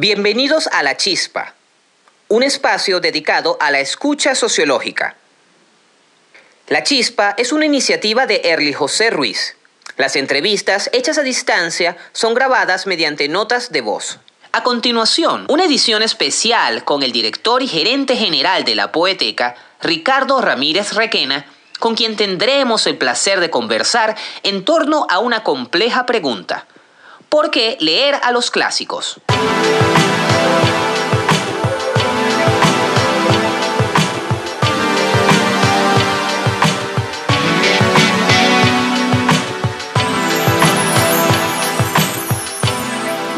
Bienvenidos a La Chispa, un espacio dedicado a la escucha sociológica. La Chispa es una iniciativa de Erly José Ruiz. Las entrevistas hechas a distancia son grabadas mediante notas de voz. A continuación, una edición especial con el director y gerente general de la Poeteca, Ricardo Ramírez Requena, con quien tendremos el placer de conversar en torno a una compleja pregunta. ¿Por qué leer a los clásicos?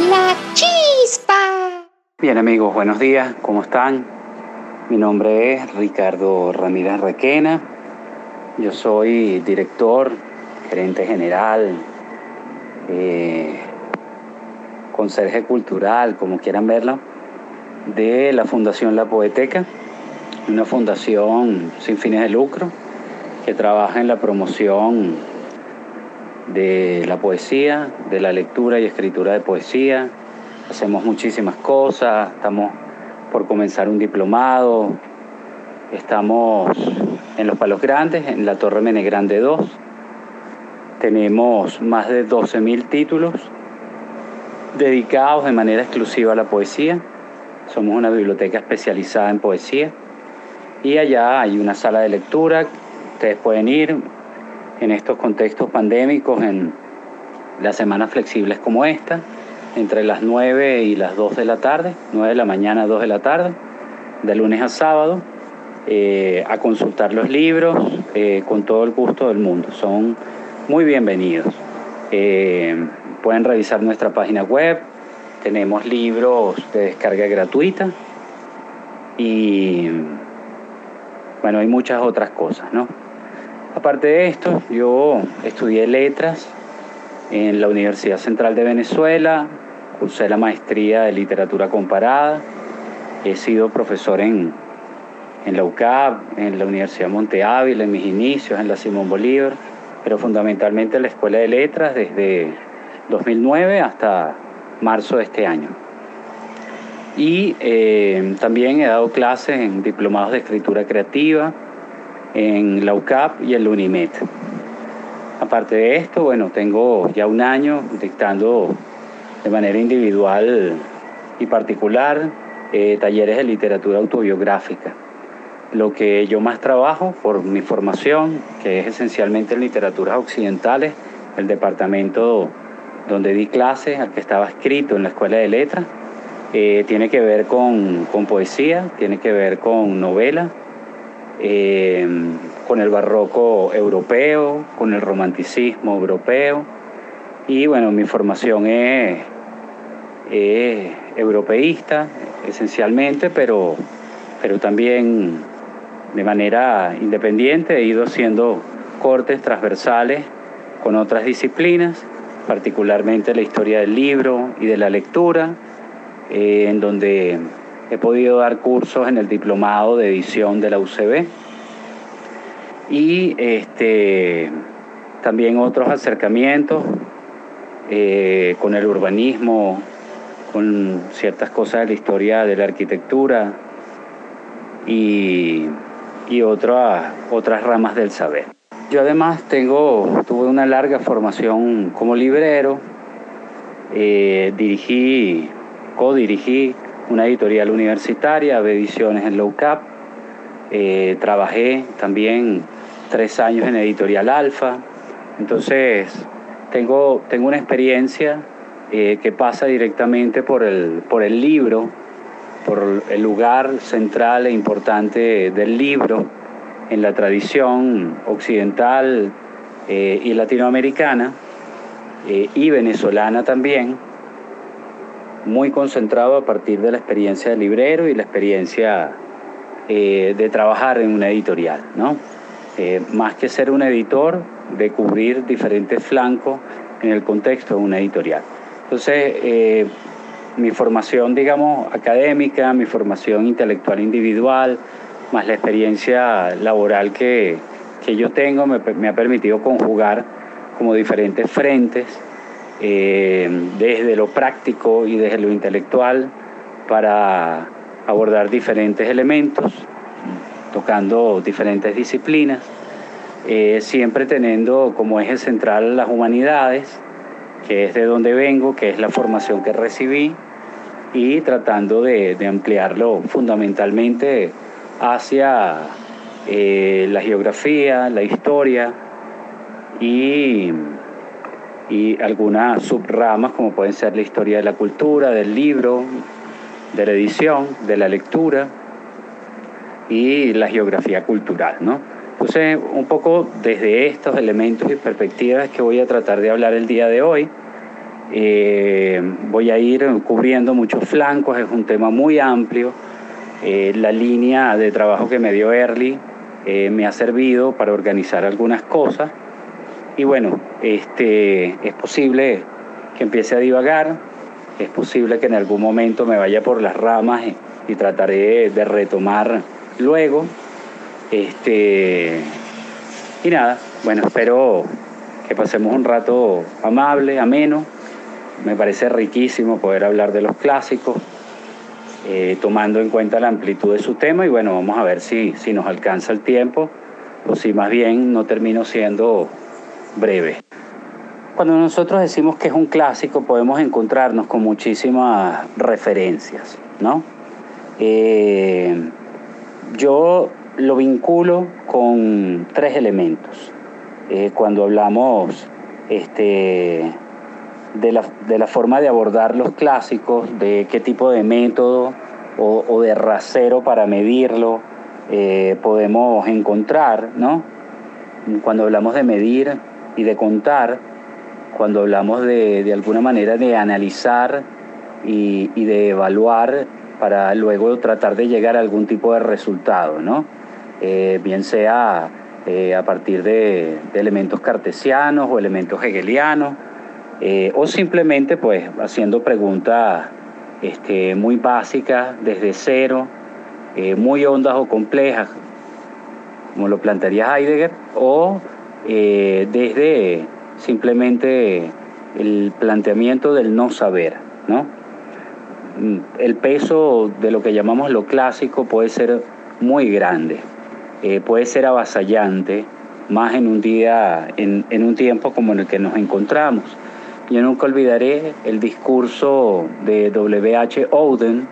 La chispa. Bien amigos, buenos días, ¿cómo están? Mi nombre es Ricardo Ramírez Requena, yo soy director, gerente general, eh, conserje cultural, como quieran verlo, de la Fundación La Poeteca, una fundación sin fines de lucro que trabaja en la promoción de la poesía, de la lectura y escritura de poesía. Hacemos muchísimas cosas, estamos por comenzar un diplomado, estamos en Los Palos Grandes, en la Torre Menegrande 2. Tenemos más de 12.000 títulos dedicados de manera exclusiva a la poesía. Somos una biblioteca especializada en poesía. Y allá hay una sala de lectura. Ustedes pueden ir en estos contextos pandémicos, en las semanas flexibles como esta, entre las 9 y las 2 de la tarde, 9 de la mañana, 2 de la tarde, de lunes a sábado, eh, a consultar los libros eh, con todo el gusto del mundo. Son muy bienvenidos. Eh, pueden revisar nuestra página web, tenemos libros de descarga gratuita y bueno, hay muchas otras cosas, ¿no? Aparte de esto, yo estudié letras en la Universidad Central de Venezuela, cursé la maestría de literatura comparada, he sido profesor en, en la UCAP, en la Universidad Monte Ávila, en mis inicios, en la Simón Bolívar, pero fundamentalmente en la Escuela de Letras desde 2009 hasta marzo de este año. Y eh, también he dado clases en diplomados de escritura creativa en la UCAP y en la UNIMED. Aparte de esto, bueno, tengo ya un año dictando de manera individual y particular eh, talleres de literatura autobiográfica. Lo que yo más trabajo por mi formación, que es esencialmente en literaturas occidentales, el departamento donde di clases, al que estaba escrito en la Escuela de Letras, eh, tiene que ver con, con, poesía, tiene que ver con novela, eh, con el barroco europeo, con el romanticismo europeo. Y bueno, mi formación es, es europeísta esencialmente, pero, pero también de manera independiente he ido haciendo cortes transversales con otras disciplinas particularmente la historia del libro y de la lectura, eh, en donde he podido dar cursos en el diplomado de edición de la UCB y este, también otros acercamientos eh, con el urbanismo, con ciertas cosas de la historia de la arquitectura y, y otras, otras ramas del saber. Yo además tengo, tuve una larga formación como librero, eh, dirigí, co-dirigí una editorial universitaria de ediciones en Low Cap, eh, trabajé también tres años en editorial Alfa, entonces tengo, tengo una experiencia eh, que pasa directamente por el, por el libro, por el lugar central e importante del libro en la tradición occidental eh, y latinoamericana eh, y venezolana también, muy concentrado a partir de la experiencia del librero y la experiencia eh, de trabajar en una editorial, ¿no? más que ser un editor, de cubrir diferentes flancos en el contexto de una editorial. Entonces, mi formación, digamos, académica, mi formación intelectual individual, más la experiencia laboral que, que yo tengo. Me, me, ha permitido conjugar como diferentes frentes, eh, desde lo práctico y desde lo intelectual, para abordar diferentes elementos, tocando diferentes disciplinas, eh, siempre teniendo como eje central las humanidades, que es de donde vengo, que es la formación que recibí, y tratando de, ampliarlo fundamentalmente hacia eh, la geografía, la historia y, y algunas subramas como pueden ser la historia de la cultura, del libro, de la edición, de la lectura y la geografía cultural, ¿no? Entonces, un poco desde estos elementos y perspectivas que voy a tratar de hablar el día de hoy, eh, voy a ir cubriendo muchos flancos, es un tema muy amplio. Eh, la línea de trabajo que me dio Early eh, me ha servido para organizar algunas cosas. Y bueno, este, es posible que empiece a divagar, es posible que en algún momento me vaya por las ramas y, trataré de retomar luego. Este, y nada, bueno, espero que pasemos un rato amable, ameno. Me parece riquísimo poder hablar de los clásicos, eh, tomando en cuenta la amplitud de su tema y bueno, vamos a ver si, si nos alcanza el tiempo o si más bien no termino siendo breve. Cuando nosotros decimos que es un clásico, podemos encontrarnos con muchísimas referencias, ¿no? Eh, yo lo vinculo con tres elementos. Eh, cuando hablamos este, de, la, forma de abordar los clásicos, de qué tipo de método o, de rasero para medirlo eh, podemos encontrar, ¿no? Cuando hablamos de medir y de contar, cuando hablamos de, de alguna manera de analizar y, de evaluar para luego tratar de llegar a algún tipo de resultado, ¿no? Eh, bien sea eh, a partir de, elementos cartesianos o elementos hegelianos, eh, o simplemente pues haciendo preguntas este, muy básicas desde cero, muy hondas o complejas, como lo plantearía Heidegger, o desde simplemente el planteamiento del no saber, ¿no? Mm, el peso de lo que llamamos lo clásico puede ser muy grande, eh, puede ser avasallante, más en un día, en, en un tiempo como en el que nos encontramos. Yo nunca olvidaré el discurso de W.H. Oden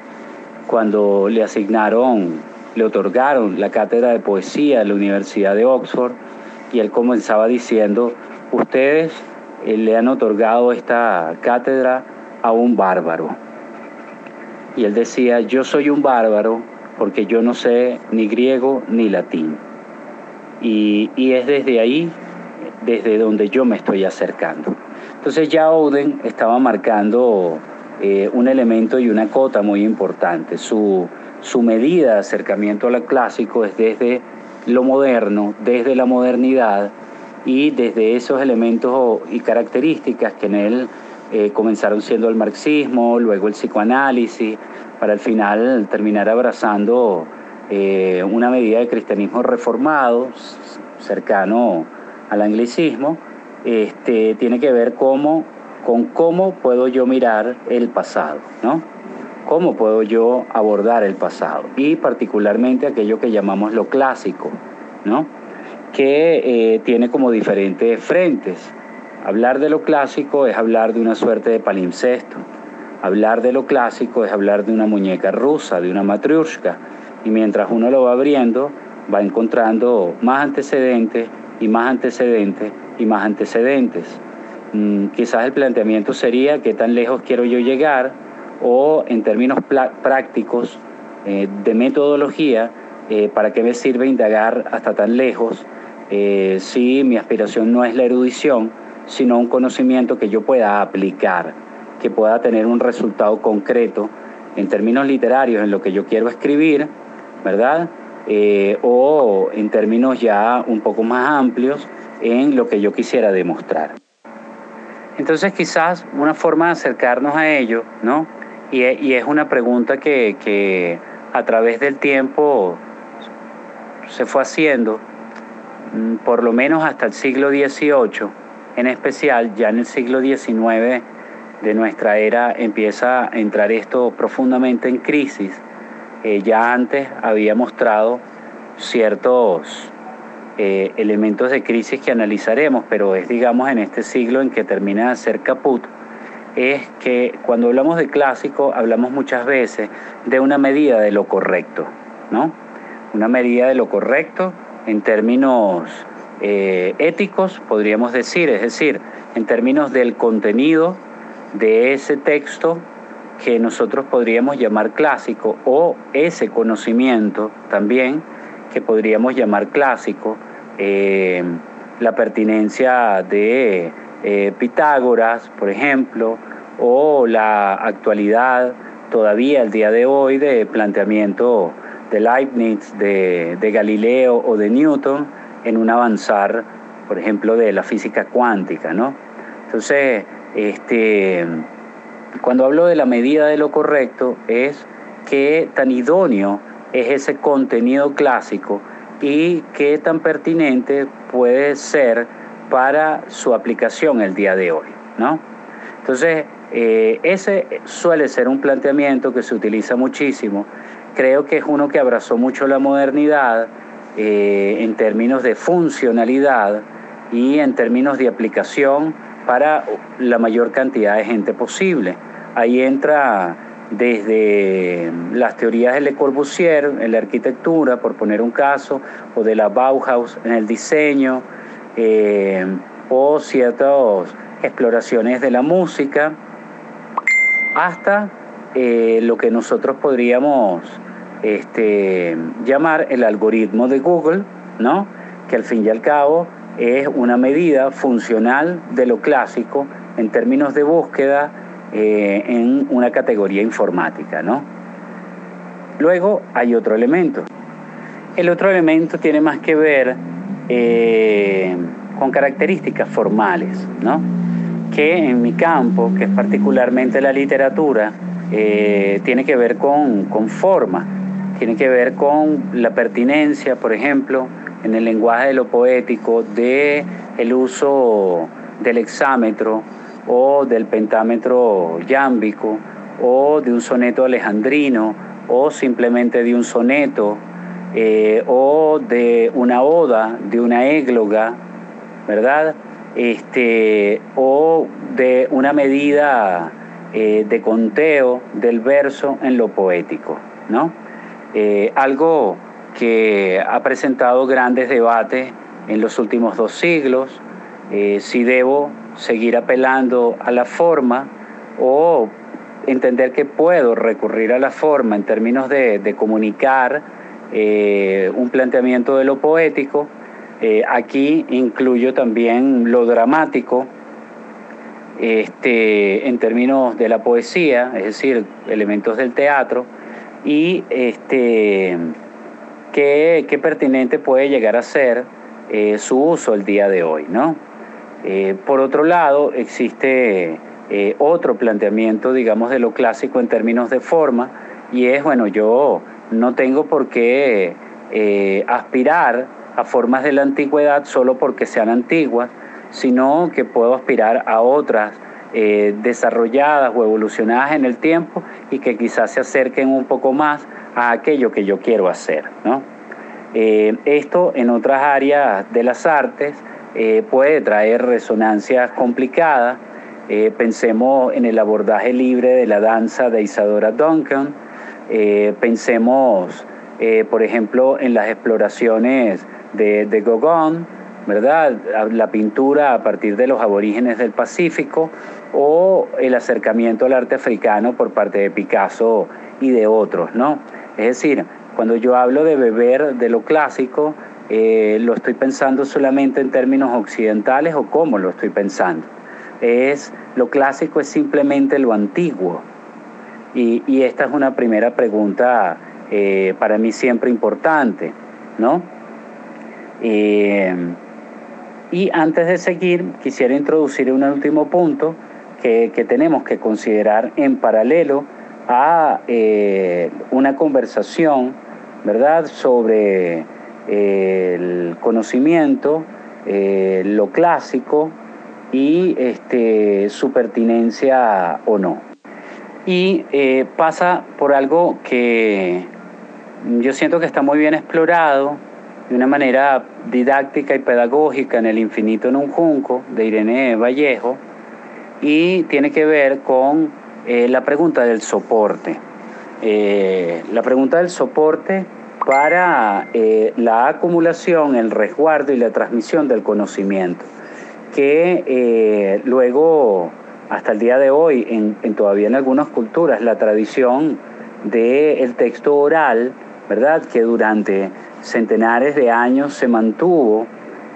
cuando le asignaron, le otorgaron la cátedra de poesía en la Universidad de Oxford y él comenzaba diciendo, ustedes eh, le han otorgado esta cátedra a un bárbaro. Y él decía, yo soy un bárbaro porque yo no sé ni griego ni latín. Y, es desde ahí, desde donde yo me estoy acercando. Entonces ya Oden estaba marcando eh, un elemento y una cota muy importante. Su, su medida de acercamiento al clásico es desde lo moderno, desde la modernidad, y desde esos elementos y características que en él eh, comenzaron siendo el marxismo, luego el psicoanálisis, para al final terminar abrazando eh, una medida de cristianismo reformado, cercano al anglicismo, este, tiene que ver cómo, con cómo puedo yo mirar el pasado, ¿no? ¿Cómo puedo yo abordar el pasado? Y particularmente aquello que llamamos lo clásico, ¿no? que eh, tiene como diferentes frentes. Hablar de lo clásico es hablar de una suerte de palimpsesto. Hablar de lo clásico es hablar de una muñeca rusa, de una matriushka. Y mientras uno lo va abriendo, va encontrando más antecedentes y más antecedentes y más antecedentes. Mm, quizás el planteamiento sería qué tan lejos quiero yo llegar o en términos prácticos eh, de metodología, eh, para qué me sirve indagar hasta tan lejos eh, si mi aspiración no es la erudición, sino un conocimiento que yo pueda aplicar, que pueda tener un resultado concreto en términos literarios en lo que yo quiero escribir, ¿verdad? O en términos ya un poco más amplios en lo que yo quisiera demostrar. Entonces quizás una forma de acercarnos a ello, ¿no? Y, es una pregunta que, que a través del tiempo se fue haciendo, Mm, por lo menos hasta el siglo XVIII, en especial ya en el siglo XIX de nuestra era empieza a entrar esto profundamente en crisis, eh, ya antes había mostrado ciertos eh, elementos de crisis que analizaremos, pero es digamos en este siglo en que termina de ser caput, es que cuando hablamos de clásico hablamos muchas veces de una medida de lo correcto, ¿no? Una medida de lo correcto en términos eh, éticos, podríamos decir, es decir, en términos del contenido de ese texto que nosotros podríamos llamar clásico o ese conocimiento también que podríamos llamar clásico, eh, la pertinencia de eh, Pitágoras, por ejemplo, o la actualidad todavía el día de hoy de planteamiento de Leibniz, de, Galileo o de Newton en un avanzar, por ejemplo, de la física cuántica, ¿no? Entonces, este, cuando hablo de la medida de lo correcto es qué tan idóneo es ese contenido clásico y qué tan pertinente puede ser para su aplicación el día de hoy, ¿no? Entonces, eh, ese suele ser un planteamiento que se utiliza muchísimo. Creo que es uno que abrazó mucho la modernidad eh, en términos de funcionalidad y en términos de aplicación para la mayor cantidad de gente posible. Ahí entra desde las teorías de Le Corbusier en la arquitectura, por poner un caso, o de la Bauhaus en el diseño, eh, o ciertas exploraciones de la música, hasta eh, lo que nosotros podríamos este, llamar el algoritmo de Google, ¿no? que al fin y al cabo es una medida funcional de lo clásico en términos de búsqueda eh, en una categoría informática. ¿no? Luego hay otro elemento. El otro elemento tiene más que ver eh, con características formales, ¿no? que en mi campo, que es particularmente la literatura, eh, tiene que ver con, con forma, tiene que ver con la pertinencia, por ejemplo, en el lenguaje de lo poético, de el uso del hexámetro o del pentámetro yámbico o de un soneto alejandrino o simplemente de un soneto eh, o de una oda, de una égloga, ¿verdad? Este, o de una medida eh, de conteo del verso en lo poético, ¿no? Eh, algo que ha presentado grandes debates en los últimos dos siglos, si debo seguir apelando a la forma o entender que puedo recurrir a la forma en términos de, comunicar eh, un planteamiento de lo poético. Eh, aquí incluyo también lo dramático este, en términos de la poesía, es decir, elementos del teatro, y este, qué, pertinente puede llegar a ser eh, su uso el día de hoy. ¿no? Eh, por otro lado, existe eh, otro planteamiento, digamos, de lo clásico en términos de forma, y es, bueno, yo no tengo por qué aspirar a formas de la antigüedad solo porque sean antiguas, sino que puedo aspirar a otras desarrolladas o evolucionadas en el tiempo y que quizás se acerquen un poco más a aquello que yo quiero hacer. Eh, esto en otras áreas de las artes eh, puede traer resonancias complicadas. Eh, pensemos en el abordaje libre de la danza de Isadora Duncan. pensemos, por ejemplo, en las exploraciones de, de Gauguin, ¿verdad? La pintura a partir de los aborígenes del Pacífico o el acercamiento al arte africano por parte de Picasso y de otros, ¿no? Es decir, cuando yo hablo de beber de lo clásico, eh, lo estoy pensando solamente en términos occidentales o cómo lo estoy pensando. Es lo clásico es simplemente lo antiguo. Y, esta es una primera pregunta eh, para mí siempre importante, ¿no? Eh, y antes de seguir, quisiera introducir un último punto que, que tenemos que considerar en paralelo a una conversación, ¿verdad?, sobre el conocimiento, eh, lo clásico y este, su pertinencia o no. Y eh, pasa por algo que yo siento que está muy bien explorado de una manera didáctica y pedagógica en El infinito en un junco de Irene Vallejo y tiene que ver con eh, la pregunta del soporte. La pregunta del soporte para la acumulación, el resguardo y la transmisión del conocimiento que eh, luego, hasta el día de hoy, en, todavía en algunas culturas, la tradición del texto oral, ¿verdad? Que durante centenares de años se mantuvo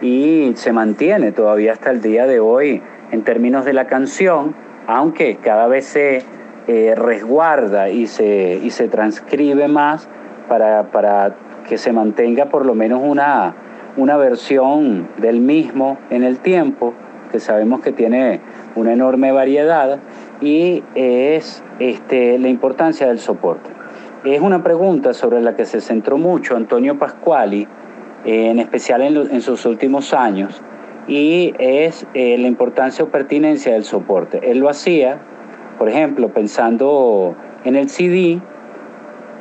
y se mantiene todavía hasta el día de hoy en términos de la canción, aunque cada vez se eh, resguarda y se, y se transcribe más para, para que se mantenga por lo menos una, una versión del mismo en el tiempo, que sabemos que tiene una enorme variedad, y es este, la importancia del soporte. Es una pregunta sobre la que se centró mucho Antonio Pasquali, en especial en, sus últimos años, y es eh, la importancia o pertinencia del soporte. Él lo hacía, por ejemplo, pensando en el CD,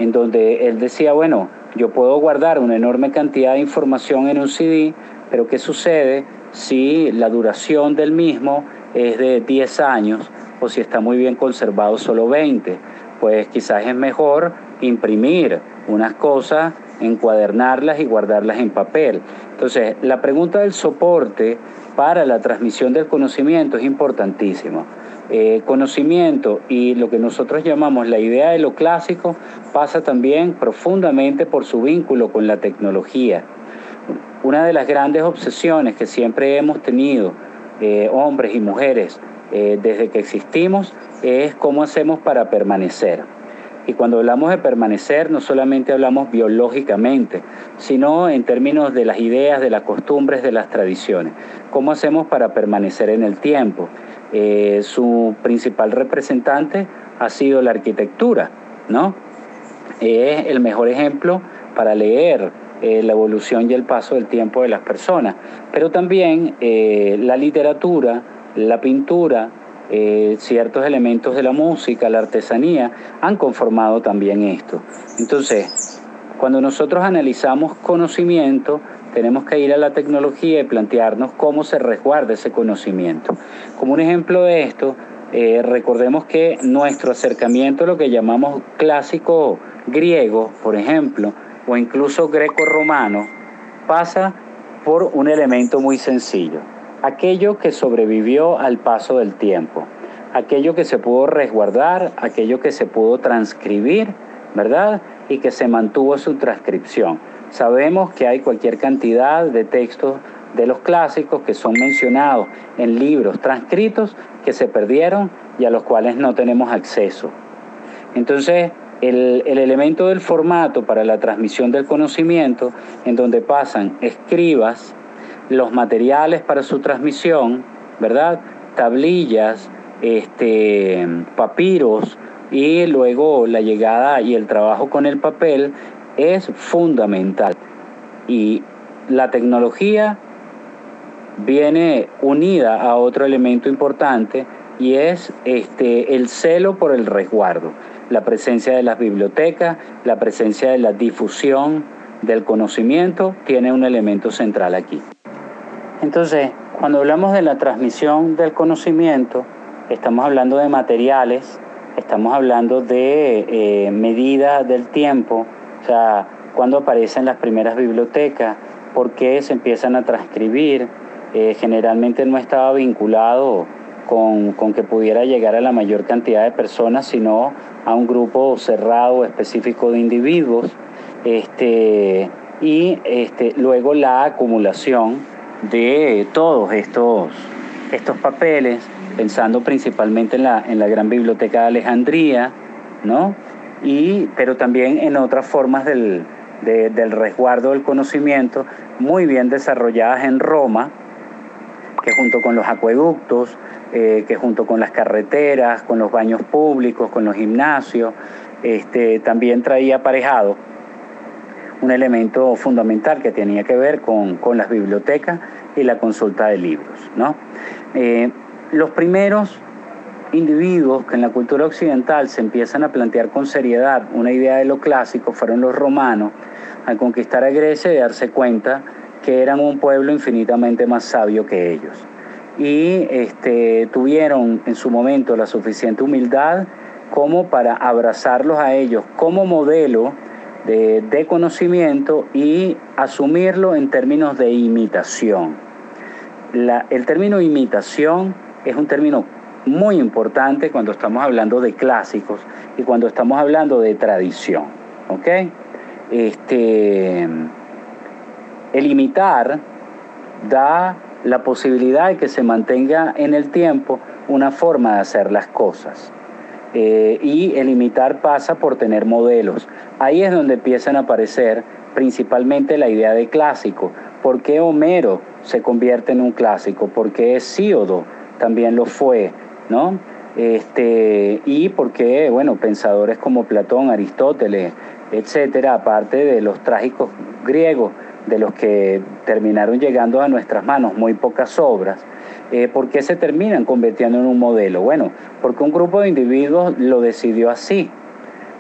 en donde él decía, bueno, yo puedo guardar una enorme cantidad de información en un CD, pero ¿qué sucede si la duración del mismo es de 10 años o si está muy bien conservado solo 20? Pues quizás es mejor imprimir unas cosas, encuadernarlas y guardarlas en papel. Entonces, la pregunta del soporte para la transmisión del conocimiento es importantísima. Eh, conocimiento y lo que nosotros llamamos la idea de lo clásico pasa también profundamente por su vínculo con la tecnología. Una de las grandes obsesiones que siempre hemos tenido, eh, hombres y mujeres, eh, desde que existimos, es cómo hacemos para permanecer. Y cuando hablamos de permanecer, no solamente hablamos biológicamente, sino en términos de las ideas, de las costumbres, de las tradiciones. ¿Cómo hacemos para permanecer en el tiempo? Eh, su principal representante ha sido la arquitectura, ¿no? Es el mejor ejemplo para leer eh, la evolución y el paso del tiempo de las personas, pero también eh, la literatura, la pintura, ciertos elementos de la música, la artesanía, han conformado también esto. Entonces, cuando nosotros analizamos conocimiento, tenemos que ir a la tecnología y plantearnos cómo se resguarda ese conocimiento. Como un ejemplo de esto, eh, recordemos que nuestro acercamiento a lo que llamamos clásico griego, por ejemplo, o incluso greco-romano, pasa por un elemento muy sencillo, aquello que sobrevivió al paso del tiempo, aquello que se pudo resguardar, aquello que se pudo transcribir, ¿verdad? Y que se mantuvo su transcripción. Sabemos que hay cualquier cantidad de textos de los clásicos que son mencionados en libros transcritos que se perdieron y a los cuales no tenemos acceso. Entonces, el, elemento del formato para la transmisión del conocimiento, en donde pasan escribas, los materiales para su transmisión, ¿verdad? Tablillas, este, papiros y luego la llegada y el trabajo con el papel es fundamental. Y la tecnología viene unida a otro elemento importante y es este, el celo por el resguardo, la presencia de las bibliotecas, la presencia de la difusión del conocimiento tiene un elemento central aquí. Entonces, cuando hablamos de la transmisión del conocimiento, estamos hablando de materiales, estamos hablando de eh, medida del tiempo, o sea, cuando aparecen las primeras bibliotecas, por qué se empiezan a transcribir. Eh, generalmente no estaba vinculado con, que pudiera llegar a la mayor cantidad de personas, sino a un grupo cerrado específico de individuos. Este, y este, luego la acumulación de todos estos, estos papeles, pensando principalmente en la, en la gran biblioteca de Alejandría, ¿no? Y, pero también en otras formas del, del resguardo del conocimiento muy bien desarrolladas en Roma, que junto con los acueductos, eh, que junto con las carreteras, con los baños públicos, con los gimnasios, este, también traía aparejado un elemento fundamental que tenía que ver con, las bibliotecas y la consulta de libros. ¿no? Eh, los primeros individuos que en la cultura occidental se empiezan a plantear con seriedad una idea de lo clásico fueron los romanos al conquistar a Grecia y darse cuenta que eran un pueblo infinitamente más sabio que ellos. Y este, tuvieron en su momento la suficiente humildad como para abrazarlos a ellos como modelo de, conocimiento y asumirlo en términos de imitación. el término imitación es un término muy importante cuando estamos hablando de clásicos y cuando estamos hablando de tradición. ¿ok? Este, el imitar da la posibilidad de que se mantenga en el tiempo una forma de hacer las cosas. Eh, y el imitar pasa por tener modelos. Ahí es donde empiezan a aparecer principalmente la idea de clásico. ¿Por qué Homero se convierte en un clásico? ¿Por qué Hesíodo también lo fue? ¿No? Este, y porque, bueno, pensadores como Platón, Aristóteles, etcétera, aparte de los trágicos griegos, de los que terminaron llegando a nuestras manos muy pocas obras, eh, ¿por qué se terminan convirtiendo en un modelo? Bueno, porque un grupo de individuos lo decidió así.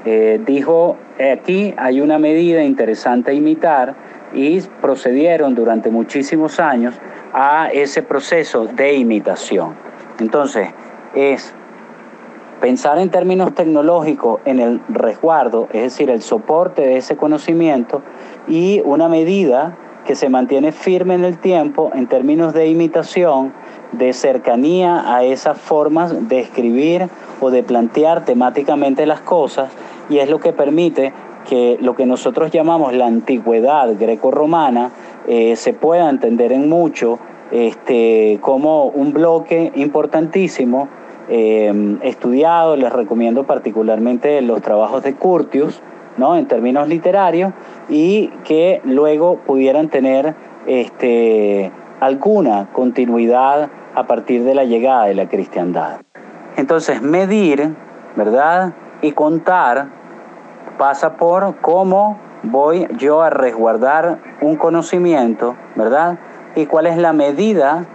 Eh, dijo, aquí hay una medida interesante a imitar y procedieron durante muchísimos años a ese proceso de imitación. Entonces, es pensar en términos tecnológicos en el resguardo, es decir, el soporte de ese conocimiento y una medida que se mantiene firme en el tiempo en términos de imitación, de cercanía a esas formas de escribir o de plantear temáticamente las cosas y es lo que permite que lo que nosotros llamamos la antigüedad greco-romana eh, se pueda entender en mucho este, como un bloque importantísimo eh, estudiado, les recomiendo particularmente los trabajos de Curtius, ¿no? en términos literarios, y que luego pudieran tener este, alguna continuidad a partir de la llegada de la cristiandad. Entonces, medir, ¿verdad? Y contar pasa por cómo voy yo a resguardar un conocimiento, ¿verdad? y cuál es la medida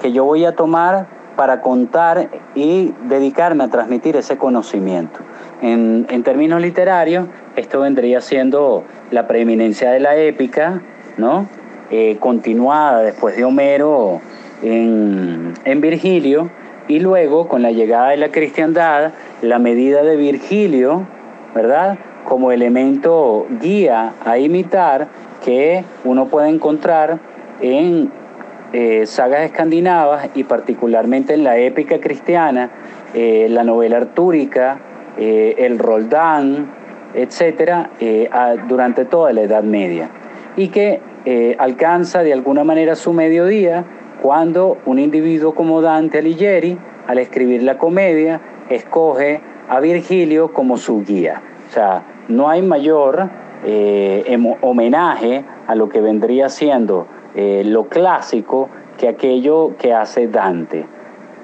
que yo voy a tomar para contar y dedicarme a transmitir ese conocimiento. En, términos literarios, esto vendría siendo la preeminencia de la épica, ¿no? Eh, continuada después de Homero en, en Virgilio, y luego con la llegada de la cristiandad, la medida de Virgilio, ¿verdad? Como elemento guía a imitar que uno puede encontrar en eh, sagas escandinavas y particularmente en la épica cristiana, eh, la novela artúrica, eh, el Roldán, etcétera, durante toda la Edad Media. Y que alcanza de alguna manera su mediodía cuando un individuo como Dante Alighieri, al escribir la comedia, escoge a Virgilio como su guía. O sea, no hay mayor homenaje a lo que vendría siendo eh, lo clásico que aquello que hace Dante.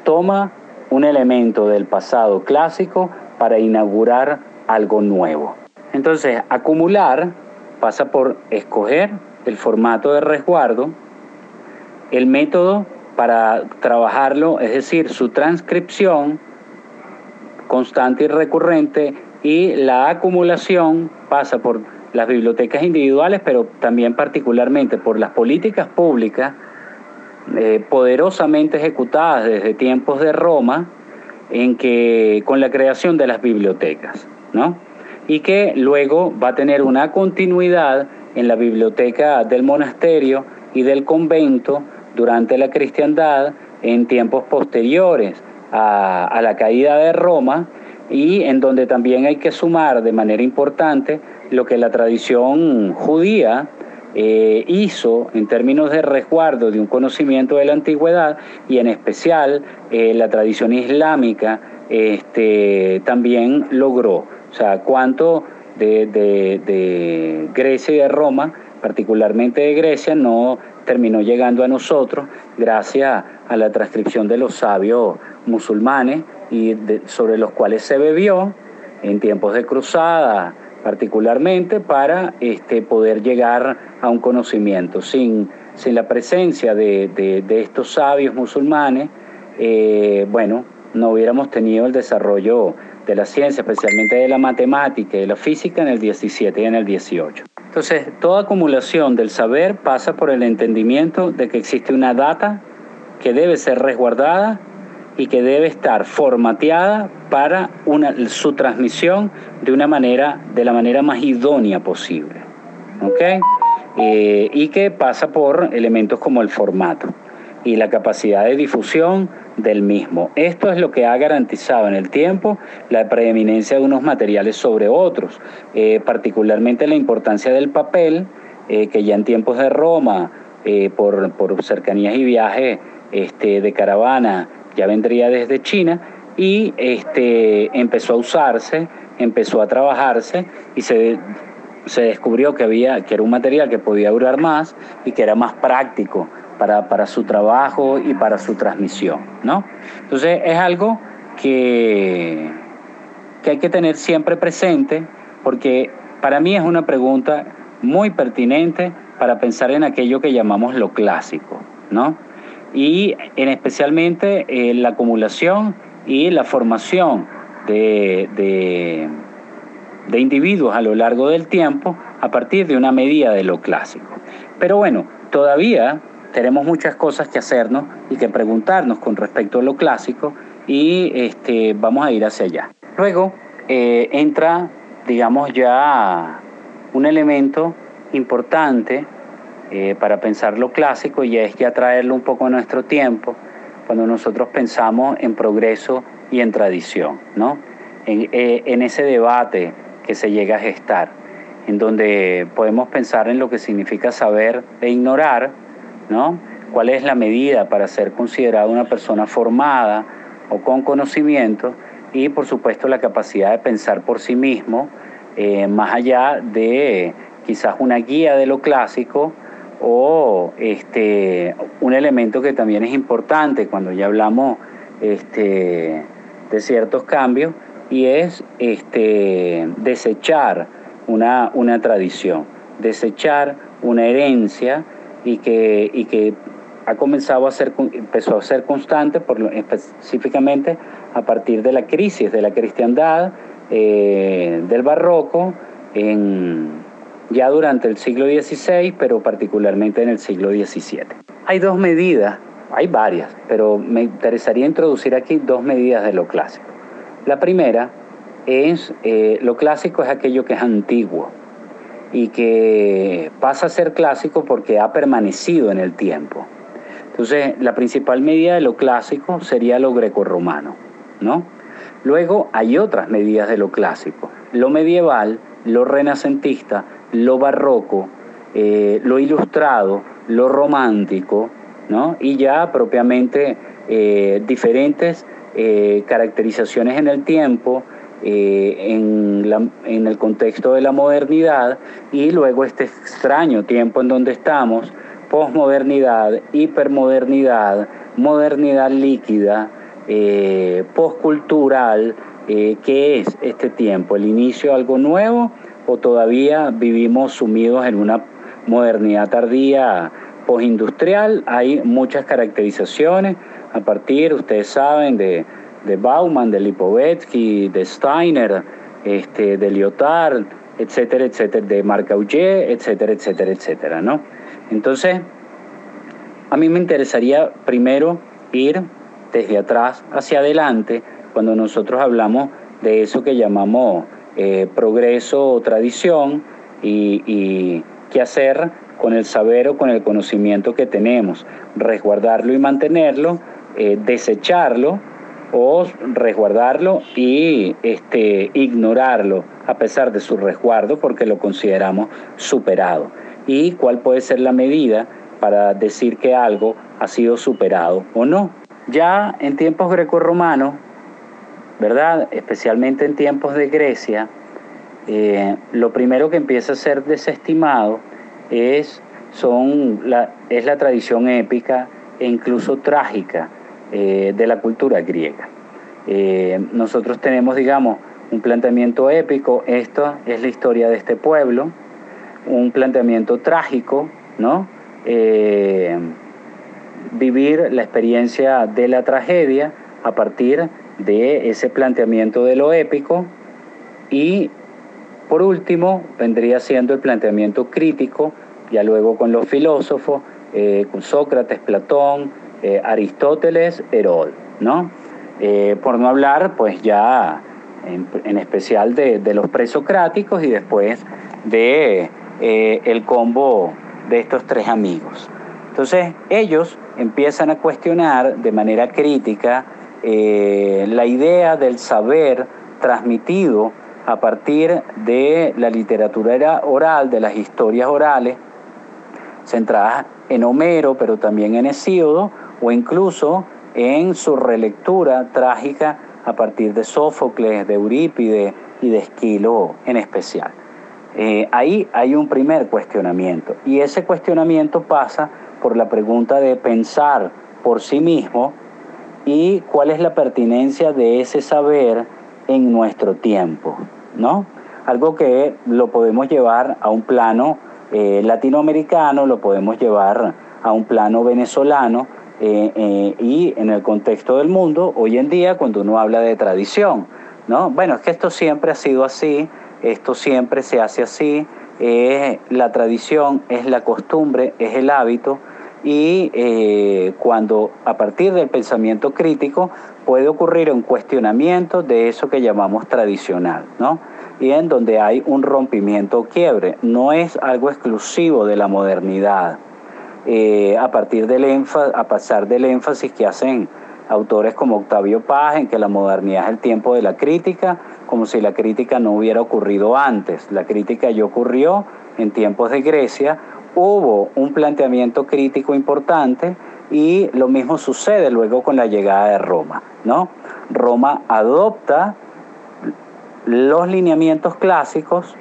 Toma un elemento del pasado clásico para inaugurar algo nuevo. Entonces, acumular pasa por escoger el formato de resguardo, el método para trabajarlo, es decir, su transcripción constante y recurrente, y la acumulación pasa por las bibliotecas individuales, pero también particularmente por las políticas públicas eh, poderosamente ejecutadas desde tiempos de Roma, en que con la creación de las bibliotecas, ¿no? Y que luego va a tener una continuidad en la biblioteca del monasterio y del convento durante la cristiandad en tiempos posteriores a, a la caída de Roma y en donde también hay que sumar de manera importante lo que la tradición judía eh, hizo en términos de resguardo de un conocimiento de la antigüedad y en especial eh, la tradición islámica este, también logró. O sea, cuánto de, de Grecia y de Roma, particularmente de Grecia, no terminó llegando a nosotros gracias a la transcripción de los sabios musulmanes y sobre los cuales se bebió en tiempos de cruzada, particularmente para este, poder llegar a un conocimiento. Sin, sin la presencia de, de, estos sabios musulmanes, eh, bueno, no hubiéramos tenido el desarrollo de la ciencia, especialmente de la matemática y de la física en el 17 y en el 18. Entonces, toda acumulación del saber pasa por el entendimiento de que existe una data que debe ser resguardada y que debe estar formateada para una, su transmisión de una manera, de la manera más idónea posible. ¿Ok? Eh, y que pasa por elementos como el formato y la capacidad de difusión del mismo. Esto es lo que ha garantizado en el tiempo la preeminencia de unos materiales sobre otros, eh, particularmente la importancia del papel, eh, que ya en tiempos de Roma, por, por, cercanías y viajes este, de caravana, ya vendría desde China y este, empezó a usarse, empezó a trabajarse y se, se descubrió que, había, que era un material que podía durar más y que era más práctico para, para su trabajo y para su transmisión. ¿no? Entonces es algo que, que hay que tener siempre presente porque para mí es una pregunta muy pertinente para pensar en aquello que llamamos lo clásico, ¿no? Y en especialmente eh, la acumulación y la formación de, de, individuos a lo largo del tiempo a partir de una medida de lo clásico. Pero bueno, todavía tenemos muchas cosas que hacernos y que preguntarnos con respecto a lo clásico y este, vamos a ir hacia allá. Luego eh, entra, digamos, ya un elemento importante eh, para pensar lo clásico y es ya traerlo un poco a nuestro tiempo cuando nosotros pensamos en progreso y en tradición, ¿no? En, eh, en ese debate que se llega a gestar, en donde podemos pensar en lo que significa saber e ignorar, ¿no? ¿Cuál es la medida para ser considerada una persona formada o con conocimiento? Y por supuesto la capacidad de pensar por sí mismo, eh, más allá de quizás una guía de lo clásico, o este, un elemento que también es importante cuando ya hablamos este, de ciertos cambios y es este, desechar una, una tradición, desechar una herencia y que, y que ha comenzado a ser, empezó a ser constante por, específicamente a partir de la crisis de la cristiandad, eh, del barroco, en, ya durante el siglo XVI, pero particularmente en el siglo XVII. Hay dos medidas, hay varias, pero me interesaría introducir aquí dos medidas de lo clásico. La primera es, eh, lo clásico es aquello que es antiguo y que pasa a ser clásico porque ha permanecido en el tiempo. Entonces, la principal medida de lo clásico sería lo grecorromano, ¿no? Luego hay otras medidas de lo clásico. Lo medieval, lo renacentista, lo barroco, eh, lo ilustrado, lo romántico, ¿no? y ya propiamente eh, diferentes eh, caracterizaciones en el tiempo, en, en, el contexto de la modernidad, y luego este extraño tiempo en donde estamos, posmodernidad, hipermodernidad, modernidad líquida, postcultural, ¿qué es este tiempo? ¿El inicio de algo nuevo? O todavía vivimos sumidos en una modernidad tardía postindustrial. Hay muchas caracterizaciones a partir, ustedes saben, de, de Bauman, de Lipovetsky, de Steiner, este, de Lyotard, etcétera, etcétera, de Marc Auger, etcétera, etcétera, etcétera, ¿no? Entonces, a mí me interesaría primero ir desde atrás hacia adelante cuando nosotros hablamos de eso que llamamos eh, progreso o tradición y, qué hacer con el saber o con el conocimiento que tenemos, resguardarlo y mantenerlo, eh, desecharlo o resguardarlo y este, ignorarlo a pesar de su resguardo porque lo consideramos superado. ¿Y cuál puede ser la medida para decir que algo ha sido superado o no? Ya en tiempos grecorromanos ¿verdad? Especialmente en tiempos de Grecia, eh, lo primero que empieza a ser desestimado es, son la, es la tradición épica e incluso trágica eh, de la cultura griega. Eh, nosotros tenemos, digamos, un planteamiento épico, esta es la historia de este pueblo, un planteamiento trágico, ¿no? Vivir la experiencia de la tragedia a partir de ese planteamiento de lo épico y por último vendría siendo el planteamiento crítico, ya luego con los filósofos, eh, Sócrates, Platón, eh, Aristóteles, Herod, ¿no? Eh, por no hablar, pues ya en, especial de, los presocráticos y después de el combo de estos tres amigos. Entonces ellos empiezan a cuestionar de manera crítica la idea del saber transmitido a partir de la literatura oral, de las historias orales, centradas en Homero, pero también en Hesíodo, o incluso en su relectura trágica a partir de Sófocles, de Eurípide y de Esquilo en especial. Eh, ahí hay un primer cuestionamiento y ese cuestionamiento pasa por la pregunta de pensar por sí mismo y cuál es la pertinencia de ese saber en nuestro tiempo. ¿no? Algo que lo podemos llevar a un plano eh, latinoamericano, lo podemos llevar a un plano venezolano eh, eh, y en el contexto del mundo, hoy en día, cuando uno habla de tradición, ¿no? Bueno, es que esto siempre ha sido así, esto siempre se hace así, la tradición es la costumbre, es el hábito, y cuando a partir del pensamiento crítico puede ocurrir un cuestionamiento de eso que llamamos tradicional, ¿no? Y en donde hay un rompimiento o quiebre. No es algo exclusivo de la modernidad. Eh, a partir del énfasis, a pasar del énfasis que hacen autores como Octavio Paz en que la modernidad es el tiempo de la crítica, como si la crítica no hubiera ocurrido antes. La crítica ya ocurrió en tiempos de Grecia, hubo un planteamiento crítico importante y lo mismo sucede luego con la llegada de Roma. ¿no? Roma adopta los lineamientos clásicos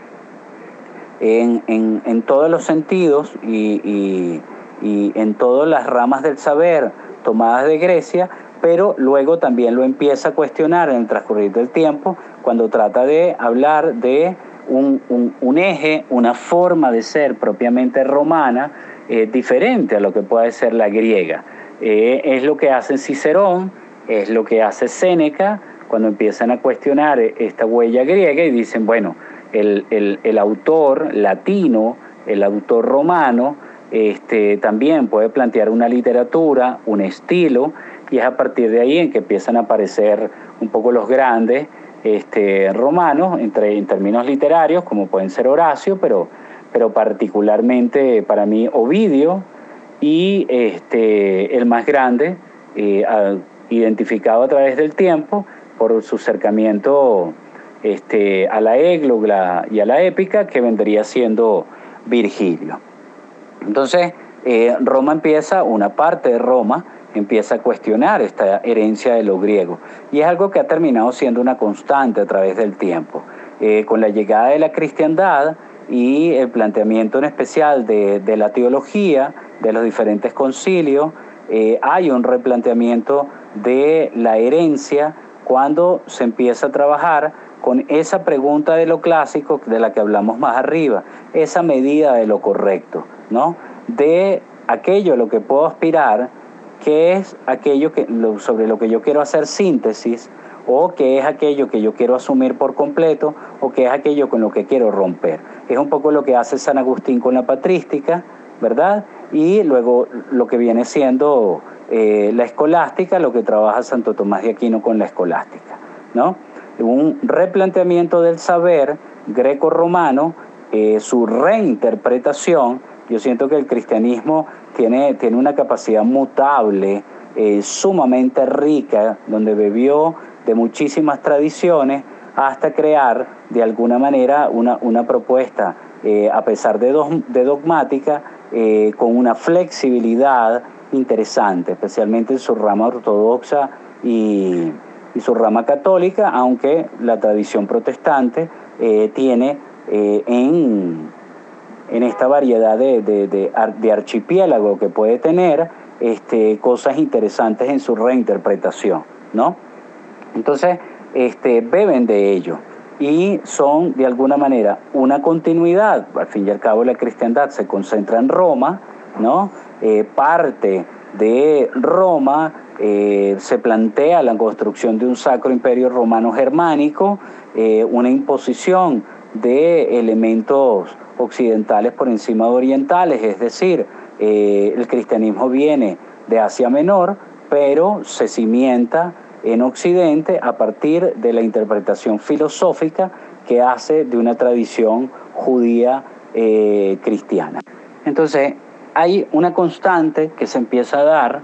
en, todos los sentidos y, en todas las ramas del saber tomadas de Grecia, pero luego también lo empieza a cuestionar en el transcurrir del tiempo cuando trata de hablar de un, eje, una forma de ser propiamente romana eh, diferente a lo que puede ser la griega. Eh, es lo que hace Cicerón, es lo que hace Séneca cuando empiezan a cuestionar esta huella griega y dicen, bueno, el, autor latino, el autor romano, este, también puede plantear una literatura, un estilo, y es a partir de ahí en que empiezan a aparecer un poco los grandes este, romanos, entre, en términos literarios, como pueden ser Horacio, pero, pero particularmente para mí Ovidio, y este, el más grande, eh, identificado a través del tiempo por su acercamiento este, a la égloga y a la épica, que vendría siendo Virgilio. Entonces, eh, Roma empieza, una parte de Roma, empieza a cuestionar esta herencia de lo griego. Y es algo que ha terminado siendo una constante a través del tiempo. Eh, con la llegada de la cristiandad y el planteamiento en especial de, de la teología, de los diferentes concilios, eh, hay un replanteamiento de la herencia cuando se empieza a trabajar con esa pregunta de lo clásico de la que hablamos más arriba, esa medida de lo correcto, ¿no? De aquello a lo que puedo aspirar, que es aquello que, sobre lo que yo quiero hacer síntesis, o que es aquello que yo quiero asumir por completo, o que es aquello con lo que quiero romper. Es un poco lo que hace San Agustín con la patrística, ¿verdad? Y luego lo que viene siendo eh, la escolástica, lo que trabaja Santo Tomás de Aquino con la escolástica, ¿no? Un replanteamiento del saber greco-romano, eh, su reinterpretación, yo siento que el cristianismo tiene, tiene una capacidad mutable, eh, sumamente rica, donde bebió de muchísimas tradiciones hasta crear de alguna manera una, una propuesta, a pesar de, de dogmática, con una flexibilidad interesante, especialmente en su rama ortodoxa y, su rama católica, aunque la tradición protestante eh, tiene eh, en, en, esta variedad de, de, archipiélago que puede tener este, cosas interesantes en su reinterpretación, ¿no? Entonces, este, beben de ello. y son de alguna manera una continuidad, al fin y al cabo la cristiandad se concentra en Roma, ¿no? Eh, parte de Roma eh, se plantea la construcción de un sacro imperio romano germánico, eh, una imposición de elementos occidentales por encima de orientales, es decir, el cristianismo viene de Asia Menor, pero se cimienta en Occidente a partir de la interpretación filosófica que hace de una tradición judía eh, cristiana. Entonces, hay una constante que se empieza a dar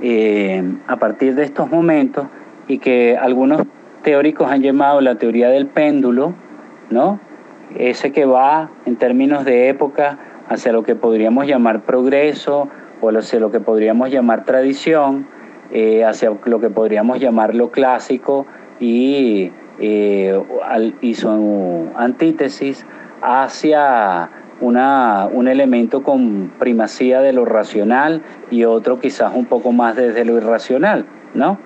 eh, a partir de estos momentos y que algunos teóricos han llamado la teoría del péndulo, ¿no? Ese que va en términos de época hacia lo que podríamos llamar progreso o hacia lo que podríamos llamar tradición, eh, hacia lo que podríamos llamar lo clásico y, eh, y su antítesis hacia una, un elemento con primacía de lo racional y otro quizás un poco más desde lo irracional, ¿no?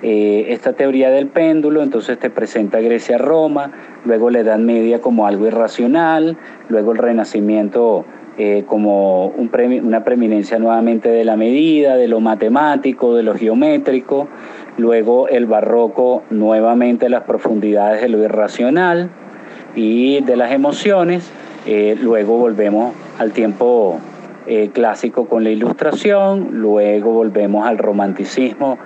Eh, esta teoría del péndulo entonces te presenta Grecia-Roma, luego la Edad Media como algo irracional, luego el Renacimiento eh, como un una preeminencia nuevamente de la medida, de lo matemático, de lo geométrico, luego el barroco nuevamente las profundidades de lo irracional y de las emociones, eh, luego volvemos al tiempo clásico con la ilustración, luego volvemos al romanticismo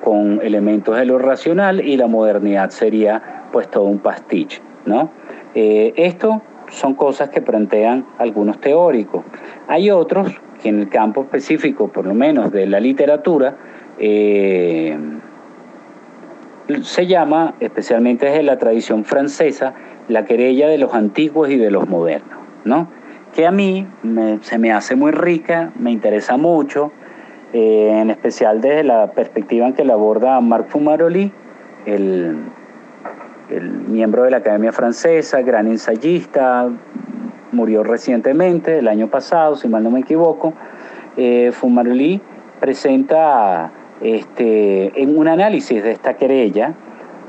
con elementos de lo racional y la modernidad sería pues todo un pastiche, ¿no? esto son cosas que plantean algunos teóricos. Hay otros que en el campo específico, por lo menos de la literatura, eh, se llama, especialmente desde la tradición francesa, la querella de los antiguos y de los modernos, ¿no? que a mí se me hace muy rica, me interesa mucho, eh, en especial desde la perspectiva en que la aborda Marc Fumaroli, el el miembro de la Academia Francesa, gran ensayista, murió recientemente, el año pasado, si mal no me equivoco. Eh, Fumaroli presenta este, en un análisis de esta querella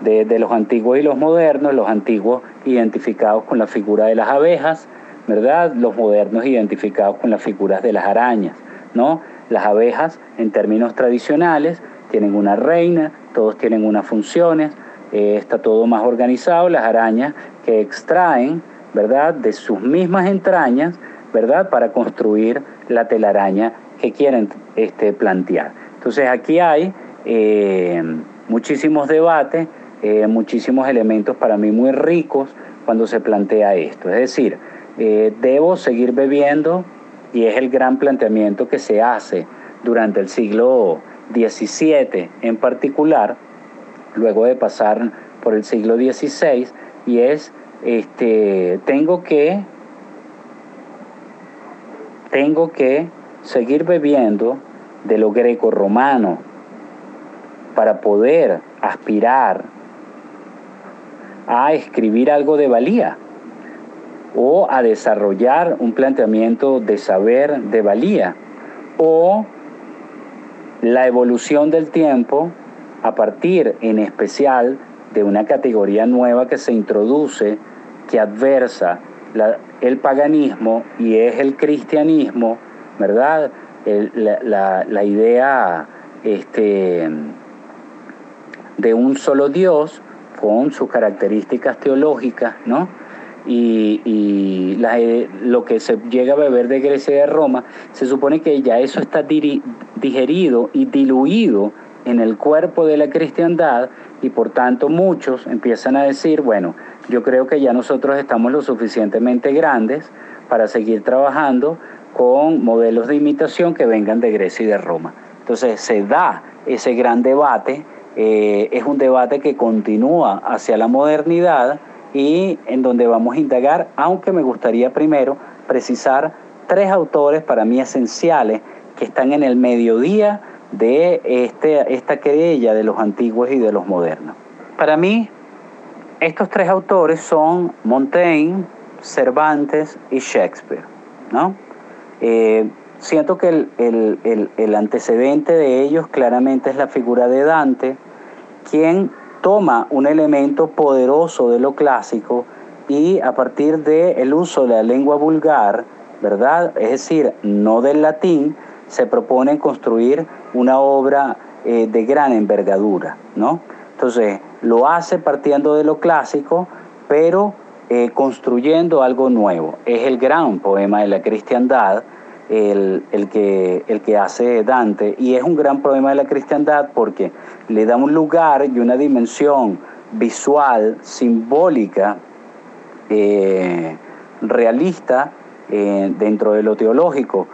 de, de, los antiguos y los modernos, los antiguos identificados con la figura de las abejas, ¿verdad? Los modernos identificados con las figuras de las arañas, ¿no? Las abejas, en términos tradicionales, tienen una reina, todos tienen unas funciones, eh, está todo más organizado, las arañas que extraen, ¿verdad?, de sus mismas entrañas, ¿verdad?, para construir la telaraña que quieren este, plantear. Entonces aquí hay eh, muchísimos debates, eh, muchísimos elementos para mí muy ricos cuando se plantea esto. Es decir, debo seguir bebiendo y es el gran planteamiento que se hace durante el siglo XVII en particular, luego de pasar por el siglo XVI, y es, este, tengo que, tengo que seguir bebiendo de lo greco-romano para poder aspirar a escribir algo de valía o a desarrollar un planteamiento de saber de valía o la evolución del tiempo a partir en especial de una categoría nueva que se introduce que adversa el paganismo y es el cristianismo, ¿verdad? la, idea este, de un solo Dios con sus características teológicas, ¿no? Y, lo que se llega a beber de Grecia y de Roma, se supone que ya eso está digerido y diluido en el cuerpo de la cristiandad y por tanto muchos empiezan a decir, bueno, yo creo que ya nosotros estamos lo suficientemente grandes para seguir trabajando con modelos de imitación que vengan de Grecia y de Roma. Entonces se da ese gran debate, eh, es un debate que continúa hacia la modernidad y en donde vamos a indagar, aunque me gustaría primero precisar tres autores para mí esenciales que están en el mediodía de este, esta querella de los antiguos y de los modernos. Para mí, estos tres autores son Montaigne, Cervantes y Shakespeare. ¿no? Eh, siento que el, el, antecedente de ellos claramente es la figura de Dante, quien toma un elemento poderoso de lo clásico y a partir del uso de la lengua vulgar, ¿verdad? Es decir, no del latín, se propone construir una obra eh, de gran envergadura, ¿no? Entonces, lo hace partiendo de lo clásico, pero eh, construyendo algo nuevo. Es el gran poema de la cristiandad, el, que, el que hace Dante, y es un gran poema de la cristiandad porque le da un lugar y una dimensión visual, simbólica, eh, realista eh, dentro de lo teológico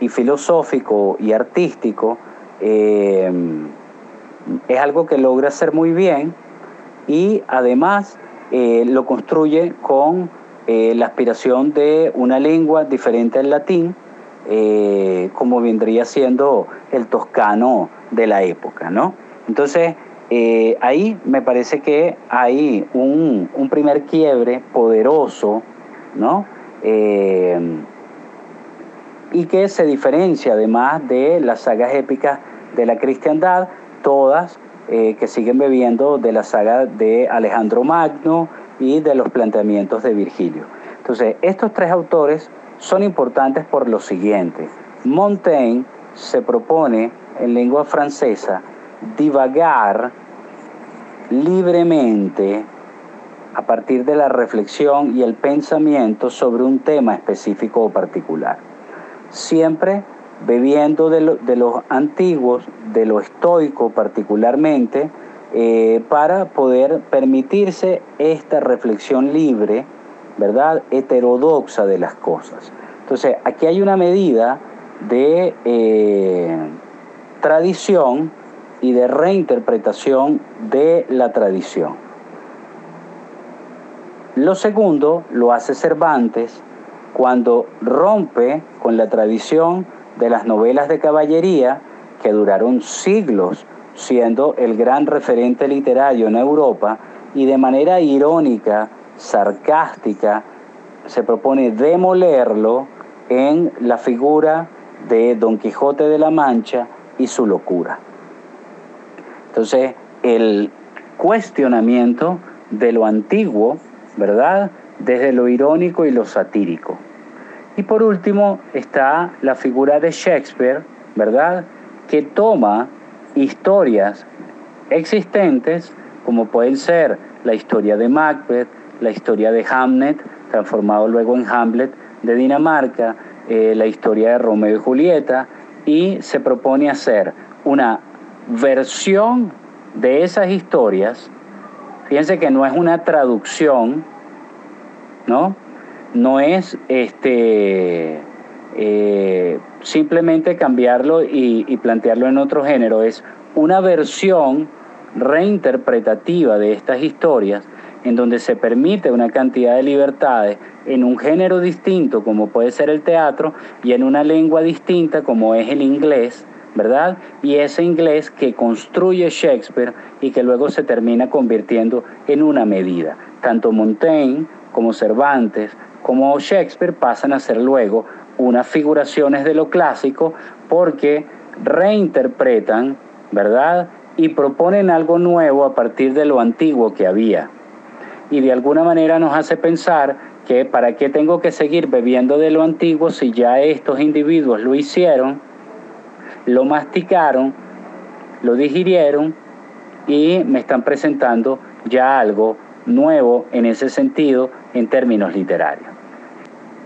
y filosófico y artístico, es algo que logra hacer muy bien y además eh, lo construye con eh, la aspiración de una lengua diferente al latín, eh, como vendría siendo el toscano de la época, ¿no? Entonces, ahí me parece que hay un, primer quiebre poderoso, ¿no? y que se diferencia además de las sagas épicas de la cristiandad, todas eh, que siguen bebiendo de la saga de Alejandro Magno y de los planteamientos de Virgilio. Entonces, estos tres autores son importantes por lo siguiente. Montaigne se propone en lengua francesa divagar libremente a partir de la reflexión y el pensamiento sobre un tema específico o particular. Siempre bebiendo de, los antiguos, de lo estoico particularmente, eh, para poder permitirse esta reflexión libre, ¿verdad? Heterodoxa de las cosas. Entonces, aquí hay una medida de eh, tradición y de reinterpretación de la tradición. Lo segundo lo hace Cervantes cuando rompe con la tradición de las novelas de caballería que duraron siglos siendo el gran referente literario en Europa y de manera irónica, sarcástica, se propone demolerlo en la figura de Don Quijote de la Mancha y su locura. Entonces, el cuestionamiento de lo antiguo, ¿verdad? Desde lo irónico y lo satírico. Y por último está la figura de Shakespeare, ¿verdad? Que toma historias existentes, como pueden ser la historia de Macbeth, la historia de Hamlet, transformado luego en Hamlet de Dinamarca, eh, la historia de Romeo y Julieta, y se propone hacer una versión de esas historias. Fíjense que no es una traducción, ¿no? no es este, eh, simplemente cambiarlo y plantearlo en otro género, es una versión reinterpretativa de estas historias en donde se permite una cantidad de libertades en un género distinto como puede ser el teatro y en una lengua distinta como es el inglés, ¿verdad? Y ese inglés que construye Shakespeare y que luego se termina convirtiendo en una medida. Tanto Montaigne como Cervantes, como Shakespeare pasan a ser luego unas figuraciones de lo clásico porque reinterpretan, ¿verdad? Y proponen algo nuevo a partir de lo antiguo que había. Y de alguna manera nos hace pensar que para qué tengo que seguir bebiendo de lo antiguo si ya estos individuos lo hicieron, lo masticaron, lo digirieron y me están presentando ya algo nuevo en ese sentido en términos literarios.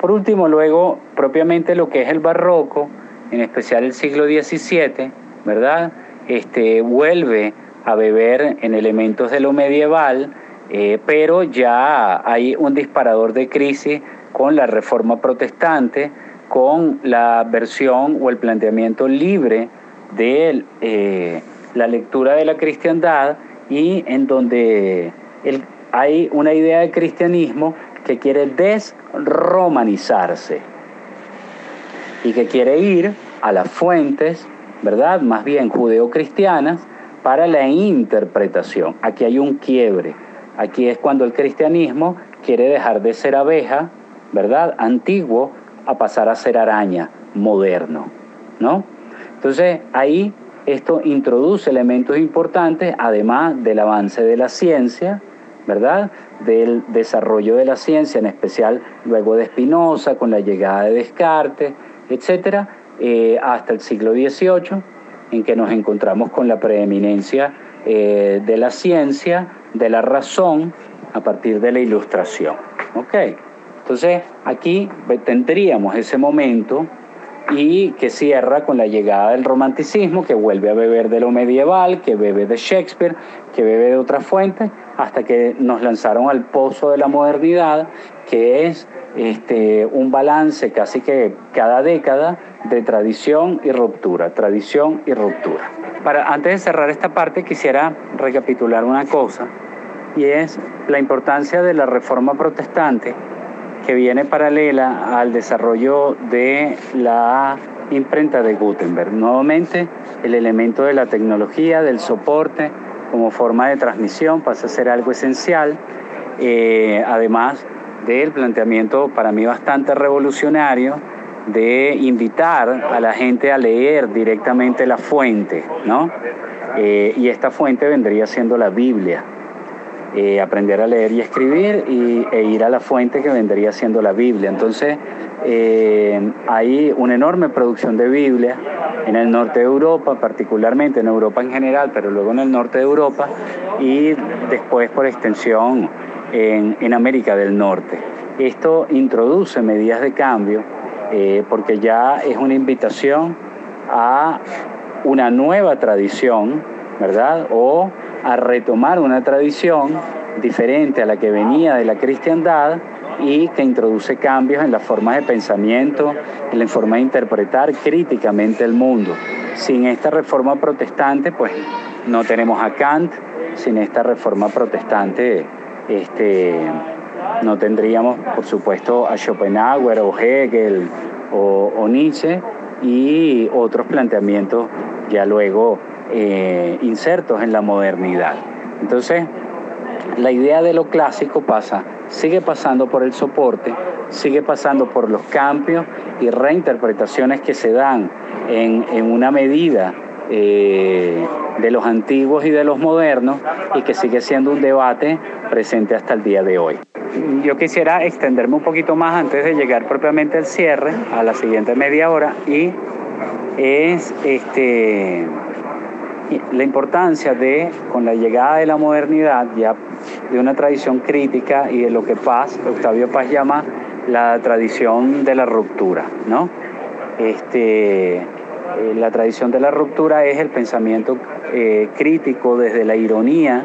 Por último, luego, propiamente lo que es el barroco, en especial el siglo XVII, ¿verdad? Este, vuelve a beber en elementos de lo medieval, eh, pero ya hay un disparador de crisis con la reforma protestante, con la versión o el planteamiento libre de eh, la lectura de la cristiandad y en donde hay una idea de cristianismo que quiere desromanizarse y que quiere ir a las fuentes, ¿verdad? Más bien judeocristianas, para la interpretación. Aquí hay un quiebre. Aquí es cuando el cristianismo quiere dejar de ser abeja, ¿verdad? Antiguo, a pasar a ser araña, moderno, ¿no? Entonces ahí esto introduce elementos importantes, además del avance de la ciencia, ¿verdad? Del desarrollo de la ciencia, en especial luego de Spinoza, con la llegada de Descartes, etcétera, eh, hasta el siglo XVIII, en que nos encontramos con la preeminencia eh, de la ciencia, de la razón, a partir de la ilustración. ¿Ok? Entonces, aquí tendríamos ese momento y que cierra con la llegada del romanticismo, que vuelve a beber de lo medieval, que bebe de Shakespeare, que bebe de otras fuentes, hasta que nos lanzaron al pozo de la modernidad, que es este, un balance casi que cada década de tradición y ruptura, tradición y ruptura. Para, antes de cerrar esta parte quisiera recapitular una cosa, y es la importancia de la reforma protestante que viene paralela al desarrollo de la imprenta de Gutenberg. Nuevamente, el elemento de la tecnología, del soporte como forma de transmisión pasa a ser algo esencial, eh, además del planteamiento para mí bastante revolucionario de invitar a la gente a leer directamente la fuente, ¿no? Eh, y esta fuente vendría siendo la Biblia. Eh, aprender a leer y escribir y, e ir a la fuente que vendría siendo la Biblia. Entonces, eh, hay una enorme producción de Biblia en el norte de Europa, particularmente en Europa en general, pero luego en el norte de Europa y después por extensión en, América del Norte. Esto introduce medidas de cambio eh, porque ya es una invitación a una nueva tradición, ¿verdad? O a retomar una tradición diferente a la que venía de la cristiandad y que introduce cambios en las formas de pensamiento, en la forma de interpretar críticamente el mundo. Sin esta reforma protestante, pues no tenemos a Kant, sin esta reforma protestante, este, no tendríamos, por supuesto, a Schopenhauer o Hegel o, o Nietzsche y otros planteamientos ya luego eh, insertos en la modernidad. Entonces, la idea de lo clásico pasa, sigue pasando por el soporte, sigue pasando por los cambios y reinterpretaciones que se dan en, en una medida eh, de los antiguos y de los modernos y que sigue siendo un debate presente hasta el día de hoy. Yo quisiera extenderme un poquito más antes de llegar propiamente al cierre, a la siguiente media hora, y es este la importancia de, con la llegada de la modernidad, ya de una tradición crítica y de lo que Paz, Octavio Paz llama la tradición de la ruptura, ¿no? Este, eh, la tradición de la ruptura es el pensamiento eh, crítico desde la ironía,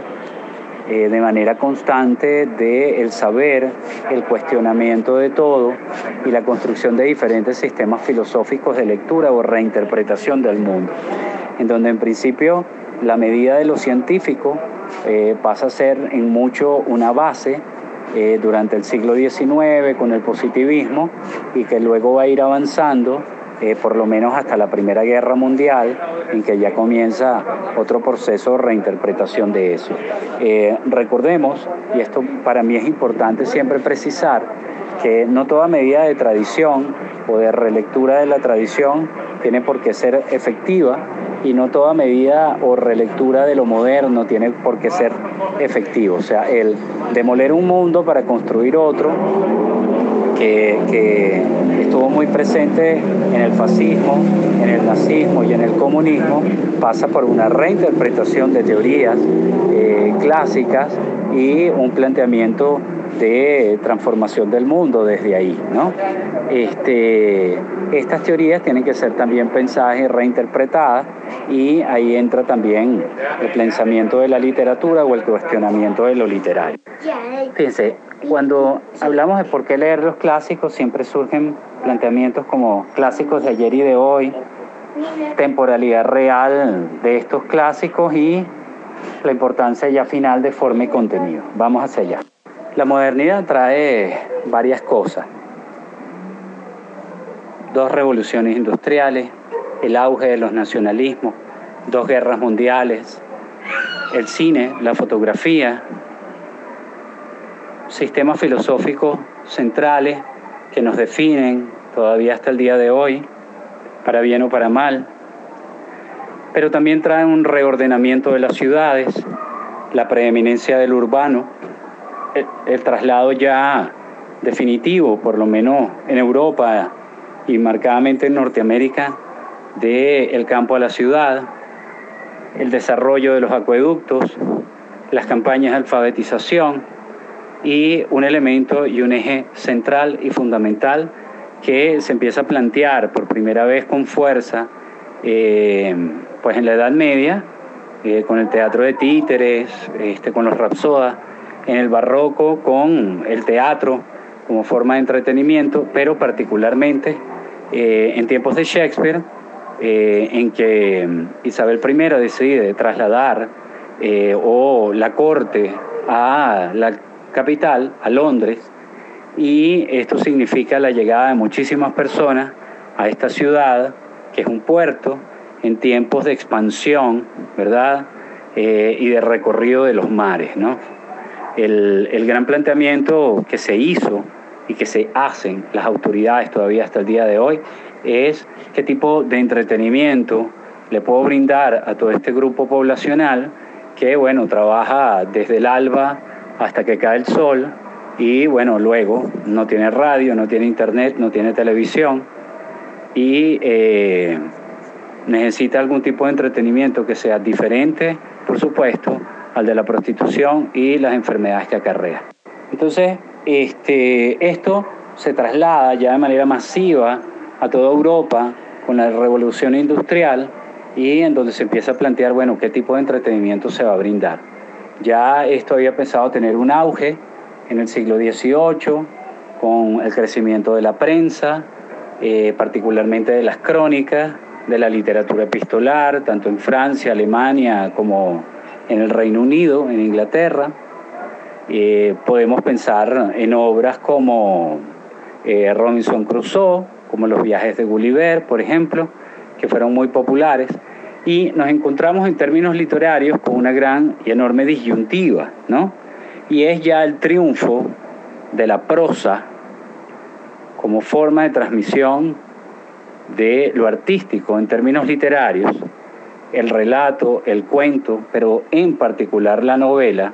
eh, de manera constante del el saber, el cuestionamiento de todo y la construcción de diferentes sistemas filosóficos de lectura o reinterpretación del mundo en donde en principio la medida de lo científico eh, pasa a ser en mucho una base eh, durante el siglo XIX con el positivismo y que luego va a ir avanzando eh, por lo menos hasta la Primera Guerra Mundial, en que ya comienza otro proceso de reinterpretación de eso. recordemos, y esto para mí es importante siempre precisar, que no toda medida de tradición o de relectura de la tradición tiene por qué ser efectiva y no toda medida o relectura de lo moderno tiene por qué ser efectivo. O sea, el demoler un mundo para construir otro que, estuvo muy presente en el fascismo, en el nazismo y en el comunismo, pasa por una reinterpretación de teorías eh, clásicas y un planteamiento de transformación del mundo desde ahí. ¿no? Este, estas teorías tienen que ser también pensadas y reinterpretadas y ahí entra también el pensamiento de la literatura o el cuestionamiento de lo literario. Fíjense, cuando hablamos de por qué leer los clásicos siempre surgen planteamientos como clásicos de ayer y de hoy, temporalidad real de estos clásicos y la importancia ya final de forma y contenido. Vamos hacia allá. La modernidad trae varias cosas. Dos revoluciones industriales, el auge de los nacionalismos, dos guerras mundiales, el cine, la fotografía, sistemas filosóficos centrales que nos definen todavía hasta el día de hoy, para bien o para mal, pero también trae un reordenamiento de las ciudades, la preeminencia del urbano, el, traslado ya definitivo, por lo menos en Europa y marcadamente en Norteamérica, del campo a la ciudad, el desarrollo de los acueductos, las campañas de alfabetización y un elemento y un eje central y fundamental que se empieza a plantear por primera vez con fuerza eh, pues en la Edad Media, eh, con el teatro de títeres, este, con los rapsodas, en el barroco con el teatro como forma de entretenimiento, pero particularmente eh, en tiempos de Shakespeare, en que Isabel I decide trasladar o la corte a la capital, a Londres, y esto significa la llegada de muchísimas personas a esta ciudad, que es un puerto, en tiempos de expansión, ¿verdad? Eh, y de recorrido de los mares, ¿no? El, el, gran planteamiento que se hizo y que se hacen las autoridades todavía hasta el día de hoy es qué tipo de entretenimiento le puedo brindar a todo este grupo poblacional que, bueno, trabaja desde el alba hasta que cae el sol y, bueno, luego no tiene radio, no tiene internet, no tiene televisión y eh, necesita algún tipo de entretenimiento que sea diferente, por supuesto, al de la prostitución y las enfermedades que acarrea. Entonces, este, esto se traslada ya de manera masiva a toda Europa con la revolución industrial y en donde se empieza a plantear, bueno, qué tipo de entretenimiento se va a brindar. Ya esto había pensado tener un auge en el siglo XVIII con el crecimiento de la prensa, eh, particularmente de las crónicas, de la literatura epistolar, tanto en Francia, Alemania como en el Reino Unido, en Inglaterra. Eh, podemos pensar en obras como eh, Robinson Crusoe, como Los viajes de Gulliver, por ejemplo, que fueron muy populares. Y nos encontramos en términos literarios con una gran y enorme disyuntiva, ¿no? Y es ya el triunfo de la prosa como forma de transmisión de lo artístico en términos literarios, el relato, el cuento, pero en particular la novela,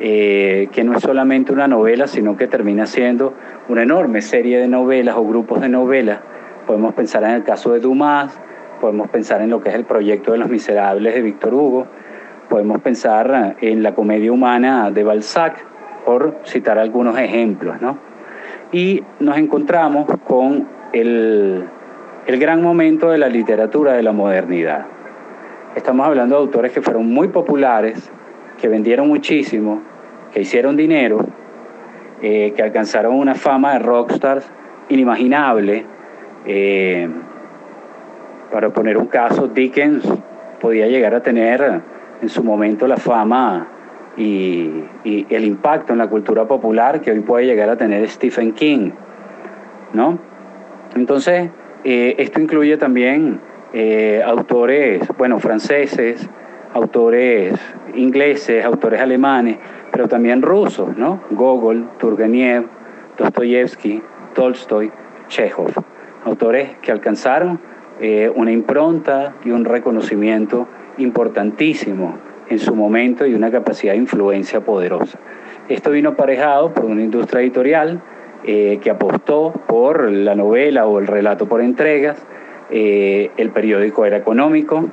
eh, que no es solamente una novela, sino que termina siendo una enorme serie de novelas o grupos de novelas. Podemos pensar en el caso de Dumas, podemos pensar en lo que es el proyecto de Los Miserables de Víctor Hugo, podemos pensar en la comedia humana de Balzac, por citar algunos ejemplos. ¿no? Y nos encontramos con el el gran momento de la literatura de la modernidad. Estamos hablando de autores que fueron muy populares, que vendieron muchísimo, que hicieron dinero, eh, que alcanzaron una fama de rockstars inimaginable. Eh, para poner un caso, Dickens podía llegar a tener en su momento la fama y, el impacto en la cultura popular que hoy puede llegar a tener Stephen King, ¿no? Entonces, eh, esto incluye también eh, autores, bueno, franceses, autores ingleses, autores alemanes, pero también rusos, ¿no? Gogol, Turgenev, Dostoyevsky, Tolstoy, Chekhov, autores que alcanzaron eh, una impronta y un reconocimiento importantísimo en su momento y una capacidad de influencia poderosa. Esto vino aparejado por una industria editorial eh, que apostó por la novela o el relato por entregas. Eh, el periódico era económico,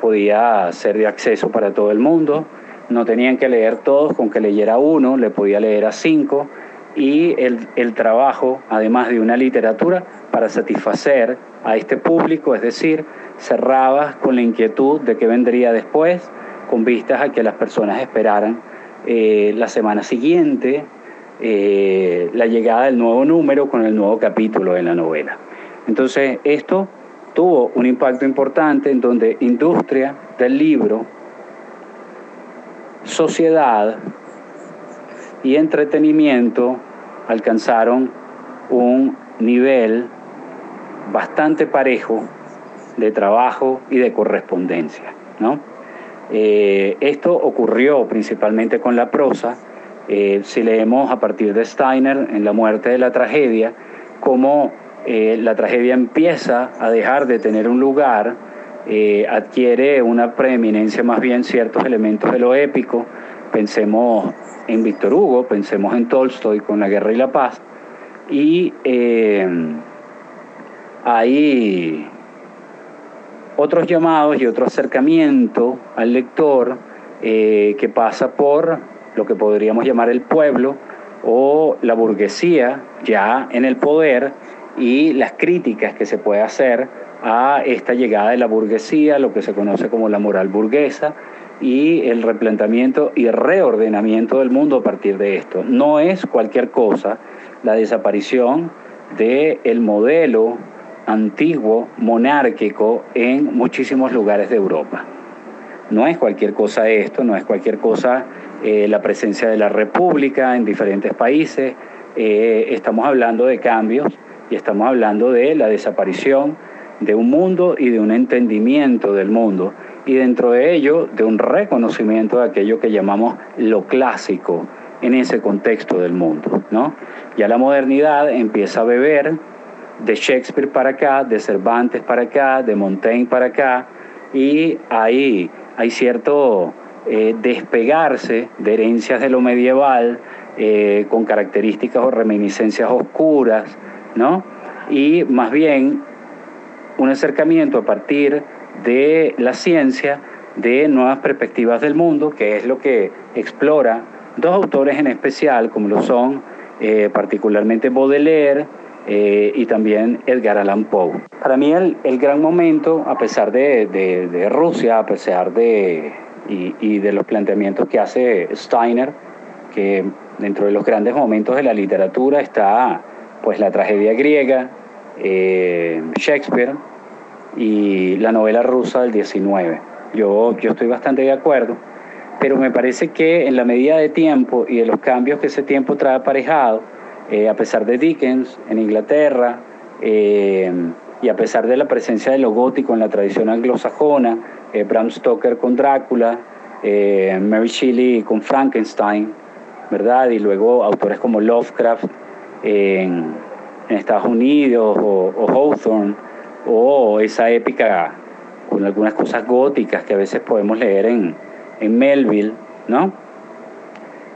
podía ser de acceso para todo el mundo, no tenían que leer todos, con que leyera uno, le podía leer a cinco, y el, el trabajo, además de una literatura, para satisfacer a este público, es decir, cerraba con la inquietud de qué vendría después, con vistas a que las personas esperaran eh, la semana siguiente eh, la llegada del nuevo número con el nuevo capítulo de la novela. Entonces, esto tuvo un impacto importante en donde industria del libro, sociedad y entretenimiento alcanzaron un nivel bastante parejo de trabajo y de correspondencia. ¿no? Eh, esto ocurrió principalmente con la prosa, eh, si leemos a partir de Steiner en La muerte de la tragedia, cómo eh, la tragedia empieza a dejar de tener un lugar adquiere una preeminencia más bien ciertos elementos de lo épico. Pensemos en Víctor Hugo, pensemos en Tolstoy con La Guerra y la Paz. Y eh, hay otros llamados y otro acercamiento al lector eh, que pasa por lo que podríamos llamar el pueblo o la burguesía ya en el poder y las críticas que se puede hacer a esta llegada de la burguesía, lo que se conoce como la moral burguesa, y el replanteamiento y reordenamiento del mundo a partir de esto. No es cualquier cosa la desaparición del el modelo antiguo monárquico en muchísimos lugares de Europa. No es cualquier cosa esto, no es cualquier cosa eh, la presencia de la República en diferentes países. Eh, estamos hablando de cambios y estamos hablando de la desaparición de un mundo y de un entendimiento del mundo y dentro de ello de un reconocimiento de aquello que llamamos lo clásico en ese contexto del mundo. ¿no? Ya la modernidad empieza a beber de Shakespeare para acá, de Cervantes para acá, de Montaigne para acá, y ahí hay cierto eh, despegarse de herencias de lo medieval eh, con características o reminiscencias oscuras, ¿no? Y más bien un acercamiento a partir de la ciencia, de nuevas perspectivas del mundo, que es lo que explora dos autores en especial, como lo son eh, particularmente Baudelaire eh, y también Edgar Allan Poe. Para mí el, el gran momento, a pesar de, de, Rusia, a pesar de, y, y de los planteamientos que hace Steiner, que dentro de los grandes momentos de la literatura está pues la tragedia griega, eh, Shakespeare y la novela rusa del 19. Yo, yo estoy bastante de acuerdo, pero me parece que en la medida de tiempo y de los cambios que ese tiempo trae aparejado, eh, a pesar de Dickens en Inglaterra, eh, y a pesar de la presencia de lo gótico en la tradición anglosajona, Bram Stoker con Drácula, Mary Shelley con Frankenstein, ¿verdad? Y luego autores como Lovecraft en, Estados Unidos o Hawthorne o esa épica con algunas cosas góticas que a veces podemos leer en, en Melville, ¿no?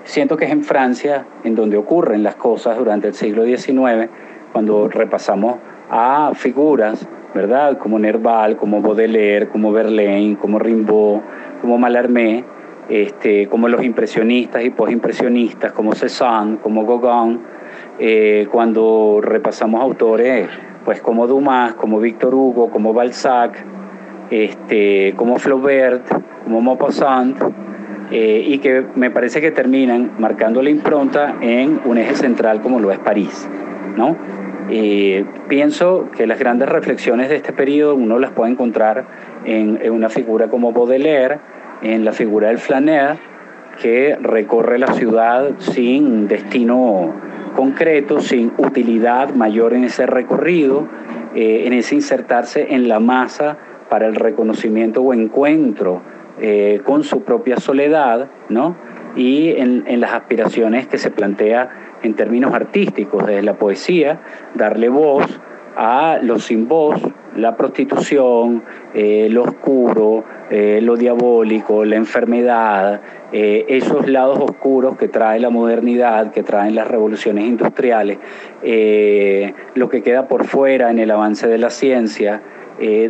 Siento que es en Francia en donde ocurren las cosas durante el siglo XIX, cuando repasamos a figuras, ¿verdad? Como Nerval, como Baudelaire, como Verlaine, como Rimbaud, como Mallarmé, este, como los impresionistas y postimpresionistas, como Cézanne, como Gauguin, eh, cuando repasamos autores pues como Dumas, como Víctor Hugo, como Balzac, este, como Flaubert, como Maupassant, eh, y que me parece que terminan marcando la impronta en un eje central como lo es París. ¿no? Eh, pienso que las grandes reflexiones de este periodo uno las puede encontrar en, una figura como Baudelaire, en la figura del flaneur, que recorre la ciudad sin destino concreto, sin utilidad mayor en ese recorrido, eh, en ese insertarse en la masa para el reconocimiento o encuentro eh, con su propia soledad, ¿no? y en, las aspiraciones que se plantea en términos artísticos, desde la poesía, darle voz a los sin voz, la prostitución, eh, lo oscuro, eh, lo diabólico, la enfermedad, eh, esos lados oscuros que trae la modernidad, que traen las revoluciones industriales, lo que queda por fuera en el avance de la ciencia,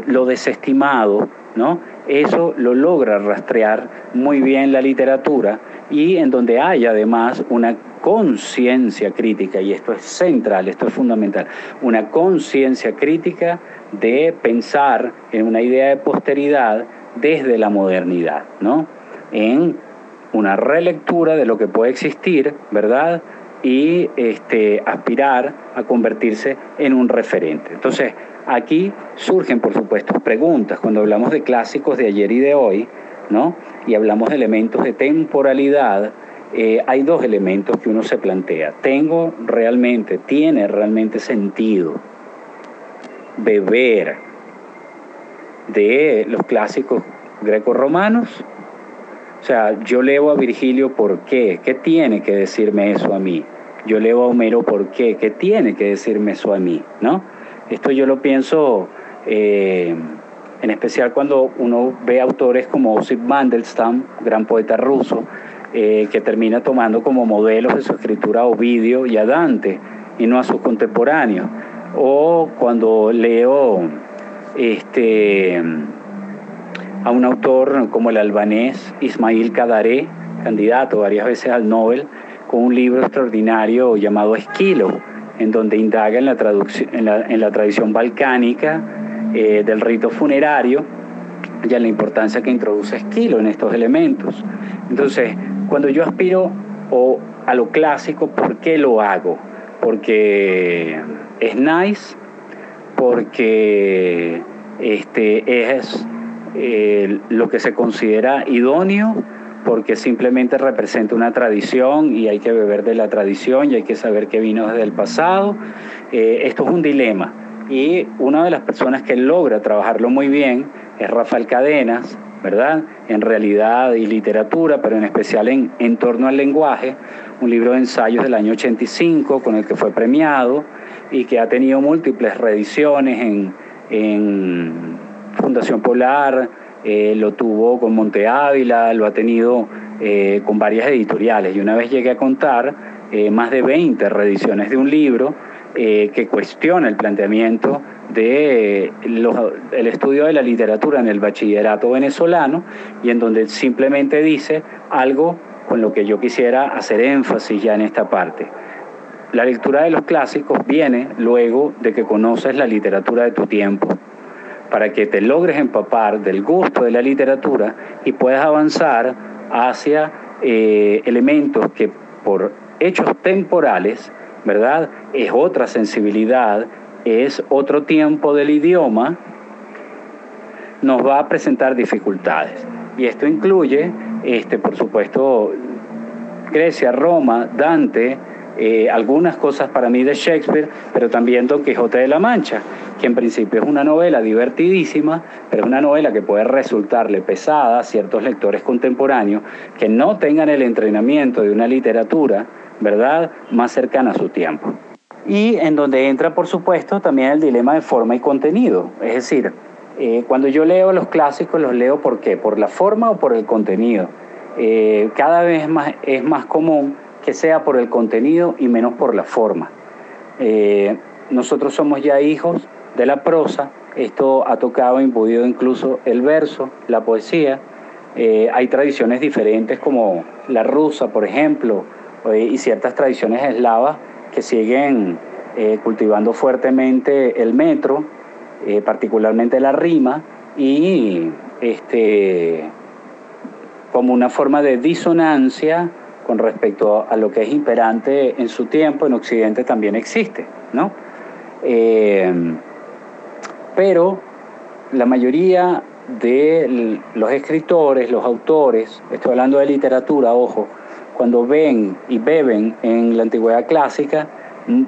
lo desestimado, ¿no? Eso lo logra rastrear muy bien la literatura y en donde hay además una conciencia crítica, y esto es central, esto es fundamental, una conciencia crítica de pensar en una idea de posteridad desde la modernidad, ¿no? En una relectura de lo que puede existir, ¿verdad? Y este, aspirar a convertirse en un referente. Entonces, aquí surgen, por supuesto, preguntas cuando hablamos de clásicos de ayer y de hoy, ¿no? Y hablamos de elementos de temporalidad, eh, hay dos elementos que uno se plantea. ¿Tengo realmente, tiene realmente sentido beber de los clásicos greco-romanos? O sea, yo leo a Virgilio por qué, ¿qué tiene que decirme eso a mí? Yo leo a Homero por qué, ¿qué tiene que decirme eso a mí? ¿No? Esto yo lo pienso eh, en especial cuando uno ve autores como Osip Mandelstam, gran poeta ruso, eh, que termina tomando como modelos de su escritura a Ovidio y a Dante, y no a sus contemporáneos. O cuando leo este, a un autor como el albanés Ismail Kadaré, candidato varias veces al Nobel, con un libro extraordinario llamado Esquilo, en donde indaga en la, en la, tradición balcánica eh, del rito funerario y en la importancia que introduce Esquilo en estos elementos. Entonces, cuando yo aspiro o a lo clásico, ¿por qué lo hago? Porque es nice, porque este, es eh, lo que se considera idóneo, porque simplemente representa una tradición y hay que beber de la tradición y hay que saber que vino desde el pasado. Eh, esto es un dilema y una de las personas que logra trabajarlo muy bien es Rafael Cadenas, ¿verdad? En realidad y literatura, pero en especial en, en torno al lenguaje, un libro de ensayos del año 85 con el que fue premiado y que ha tenido múltiples reediciones en, Fundación Polar, eh, lo tuvo con Monte Ávila, lo ha tenido eh, con varias editoriales y una vez llegué a contar eh, más de 20 reediciones de un libro que cuestiona el planteamiento del el estudio de la literatura en el bachillerato venezolano y en donde simplemente dice algo con lo que yo quisiera hacer énfasis ya en esta parte. La lectura de los clásicos viene luego de que conoces la literatura de tu tiempo, para que te logres empapar del gusto de la literatura y puedas avanzar hacia eh, elementos que por hechos temporales, ¿verdad? Es otra sensibilidad, es otro tiempo del idioma, nos va a presentar dificultades. Y esto incluye, este, por supuesto, Grecia, Roma, Dante, eh, algunas cosas para mí de Shakespeare, pero también Don Quijote de la Mancha, que en principio es una novela divertidísima, pero es una novela que puede resultarle pesada a ciertos lectores contemporáneos que no tengan el entrenamiento de una literatura, ¿verdad?, más cercana a su tiempo. Y en donde entra, por supuesto, también el dilema de forma y contenido. Es decir, eh, cuando yo leo los clásicos, los leo ¿por qué? ¿Por la forma o por el contenido? Eh, cada vez más, es más común que sea por el contenido y menos por la forma. Eh, nosotros somos ya hijos de la prosa, esto ha tocado, imbuido incluso el verso, la poesía. Eh, hay tradiciones diferentes como la rusa, por ejemplo, eh, y ciertas tradiciones eslavas que siguen cultivando fuertemente el metro, particularmente la rima, y este, como una forma de disonancia con respecto a lo que es imperante en su tiempo, en Occidente también existe, ¿no? Eh, pero la mayoría de los escritores, los autores, estoy hablando de literatura, ojo, cuando ven y beben en la antigüedad clásica,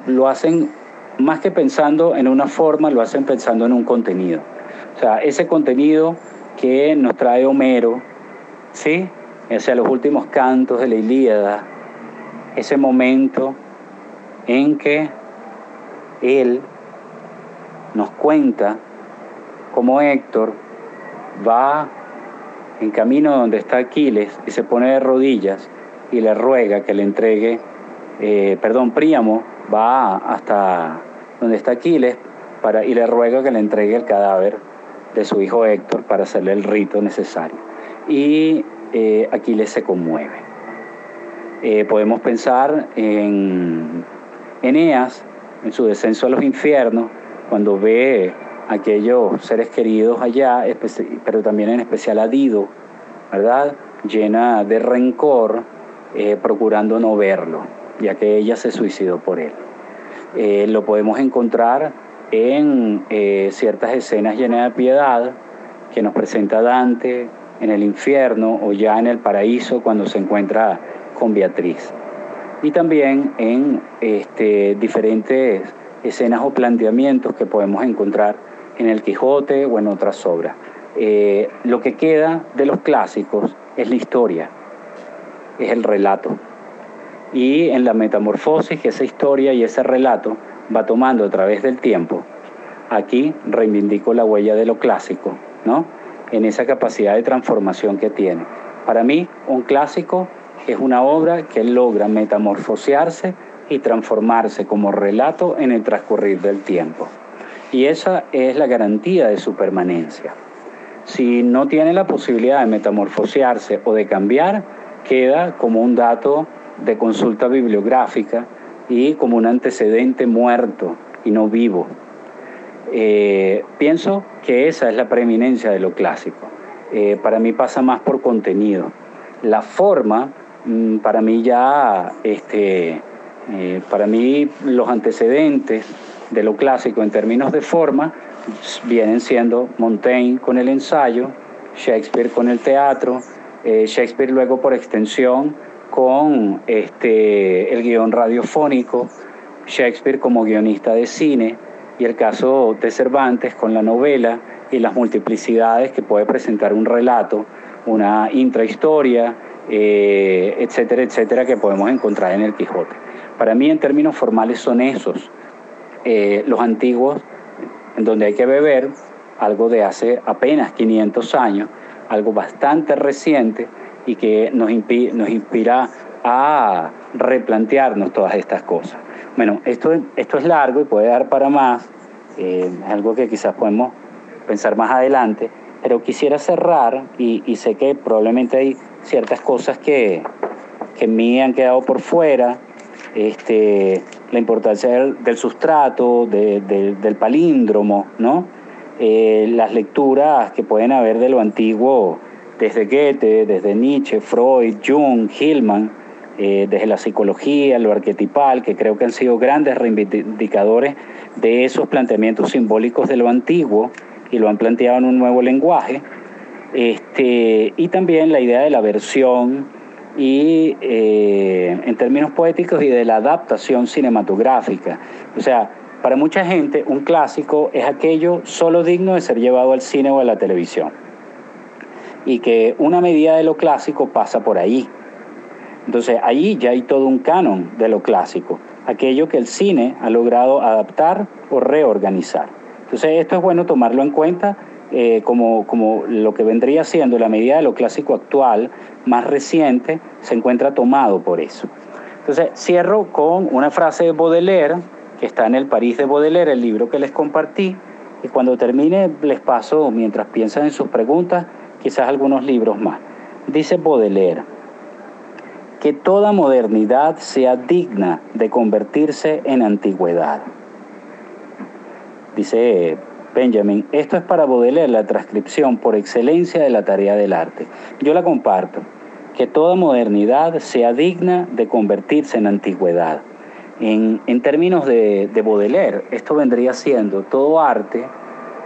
lo hacen más que pensando en una forma, lo hacen pensando en un contenido. O sea, ese contenido que nos trae Homero, ¿sí? Hacia los últimos cantos de la Ilíada, ese momento en que él nos cuenta cómo Héctor va en camino donde está Aquiles y se pone de rodillas y le ruega que le entregue, eh, perdón, Príamo va hasta donde está Aquiles para, y le ruega que le entregue el cadáver de su hijo Héctor para hacerle el rito necesario. Y eh, Aquiles se conmueve. Eh, podemos pensar en Eneas, en su descenso a los infiernos, cuando ve a aquellos seres queridos allá, pero también en especial a Dido, ¿verdad? Llena de rencor, eh, procurando no verlo, ya que ella se suicidó por él. lo podemos encontrar en ciertas escenas llenas de piedad que nos presenta Dante, en el infierno o ya en el paraíso cuando se encuentra con Beatriz. Y también en este, diferentes escenas o planteamientos que podemos encontrar en el Quijote o en otras obras. Eh, lo que queda de los clásicos es la historia, es el relato. Y en la metamorfosis que esa historia y ese relato va tomando a través del tiempo, aquí reivindico la huella de lo clásico, ¿no? En esa capacidad de transformación que tiene. Para mí, un clásico es una obra que logra metamorfosearse y transformarse como relato en el transcurrir del tiempo. Y esa es la garantía de su permanencia. Si no tiene la posibilidad de metamorfosearse o de cambiar, queda como un dato de consulta bibliográfica y como un antecedente muerto y no vivo. Eh, pienso que esa es la preeminencia de lo clásico. Eh, para mí pasa más por contenido. La forma, mm, para mí ya, este, eh, para mí los antecedentes de lo clásico en términos de forma vienen siendo Montaigne con el ensayo, Shakespeare con el teatro, Shakespeare luego por extensión con este, el guion radiofónico, Shakespeare como guionista de cine y el caso de Cervantes con la novela y las multiplicidades que puede presentar un relato, una intrahistoria, eh, etcétera, etcétera, que podemos encontrar en el Quijote. Para mí en términos formales son esos, eh, los antiguos, en donde hay que beber algo de hace apenas 500 años, algo bastante reciente, y que nos, nos inspira a replantearnos todas estas cosas. Bueno, esto, esto es largo y puede dar para más, eh, es algo que quizás podemos pensar más adelante, pero quisiera cerrar y, y sé que probablemente hay ciertas cosas que, que en mí han quedado por fuera, este, la importancia del, sustrato, del palíndromo, ¿no? Eh, las lecturas que pueden haber de lo antiguo desde Goethe, desde Nietzsche, Freud, Jung, Hillman, eh, desde la psicología, lo arquetipal, que creo que han sido grandes reivindicadores de esos planteamientos simbólicos de lo antiguo y lo han planteado en un nuevo lenguaje. Este, y también la idea de la versión y eh, en términos poéticos y de la adaptación cinematográfica. O sea, para mucha gente un clásico es aquello solo digno de ser llevado al cine o a la televisión y que una medida de lo clásico pasa por ahí. Entonces ahí ya hay todo un canon de lo clásico, aquello que el cine ha logrado adaptar o reorganizar. Entonces esto es bueno tomarlo en cuenta eh, como, como lo que vendría siendo la medida de lo clásico actual, más reciente, se encuentra tomado por eso. Entonces cierro con una frase de Baudelaire, que está en el París de Baudelaire, el libro que les compartí, y cuando termine les paso, mientras piensan en sus preguntas, quizás algunos libros más. Dice Baudelaire, que toda modernidad sea digna de convertirse en antigüedad. Dice Benjamin, esto es para Baudelaire la transcripción por excelencia de la tarea del arte. Yo la comparto, que toda modernidad sea digna de convertirse en antigüedad. En, términos de, de Baudelaire, esto vendría siendo todo arte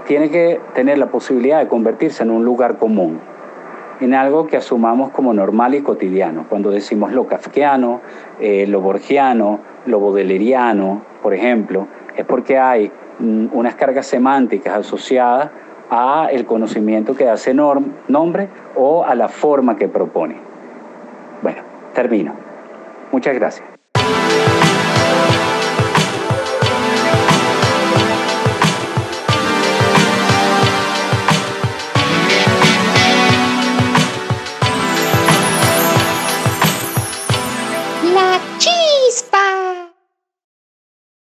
tiene que tener la posibilidad de convertirse en un lugar común, en algo que asumamos como normal y cotidiano. Cuando decimos lo kafkiano, eh, lo borgiano, lo bodeleriano, por ejemplo, es porque hay mm, unas cargas semánticas asociadas a el conocimiento que hace nombre o a la forma que propone. Bueno, termino. Muchas gracias.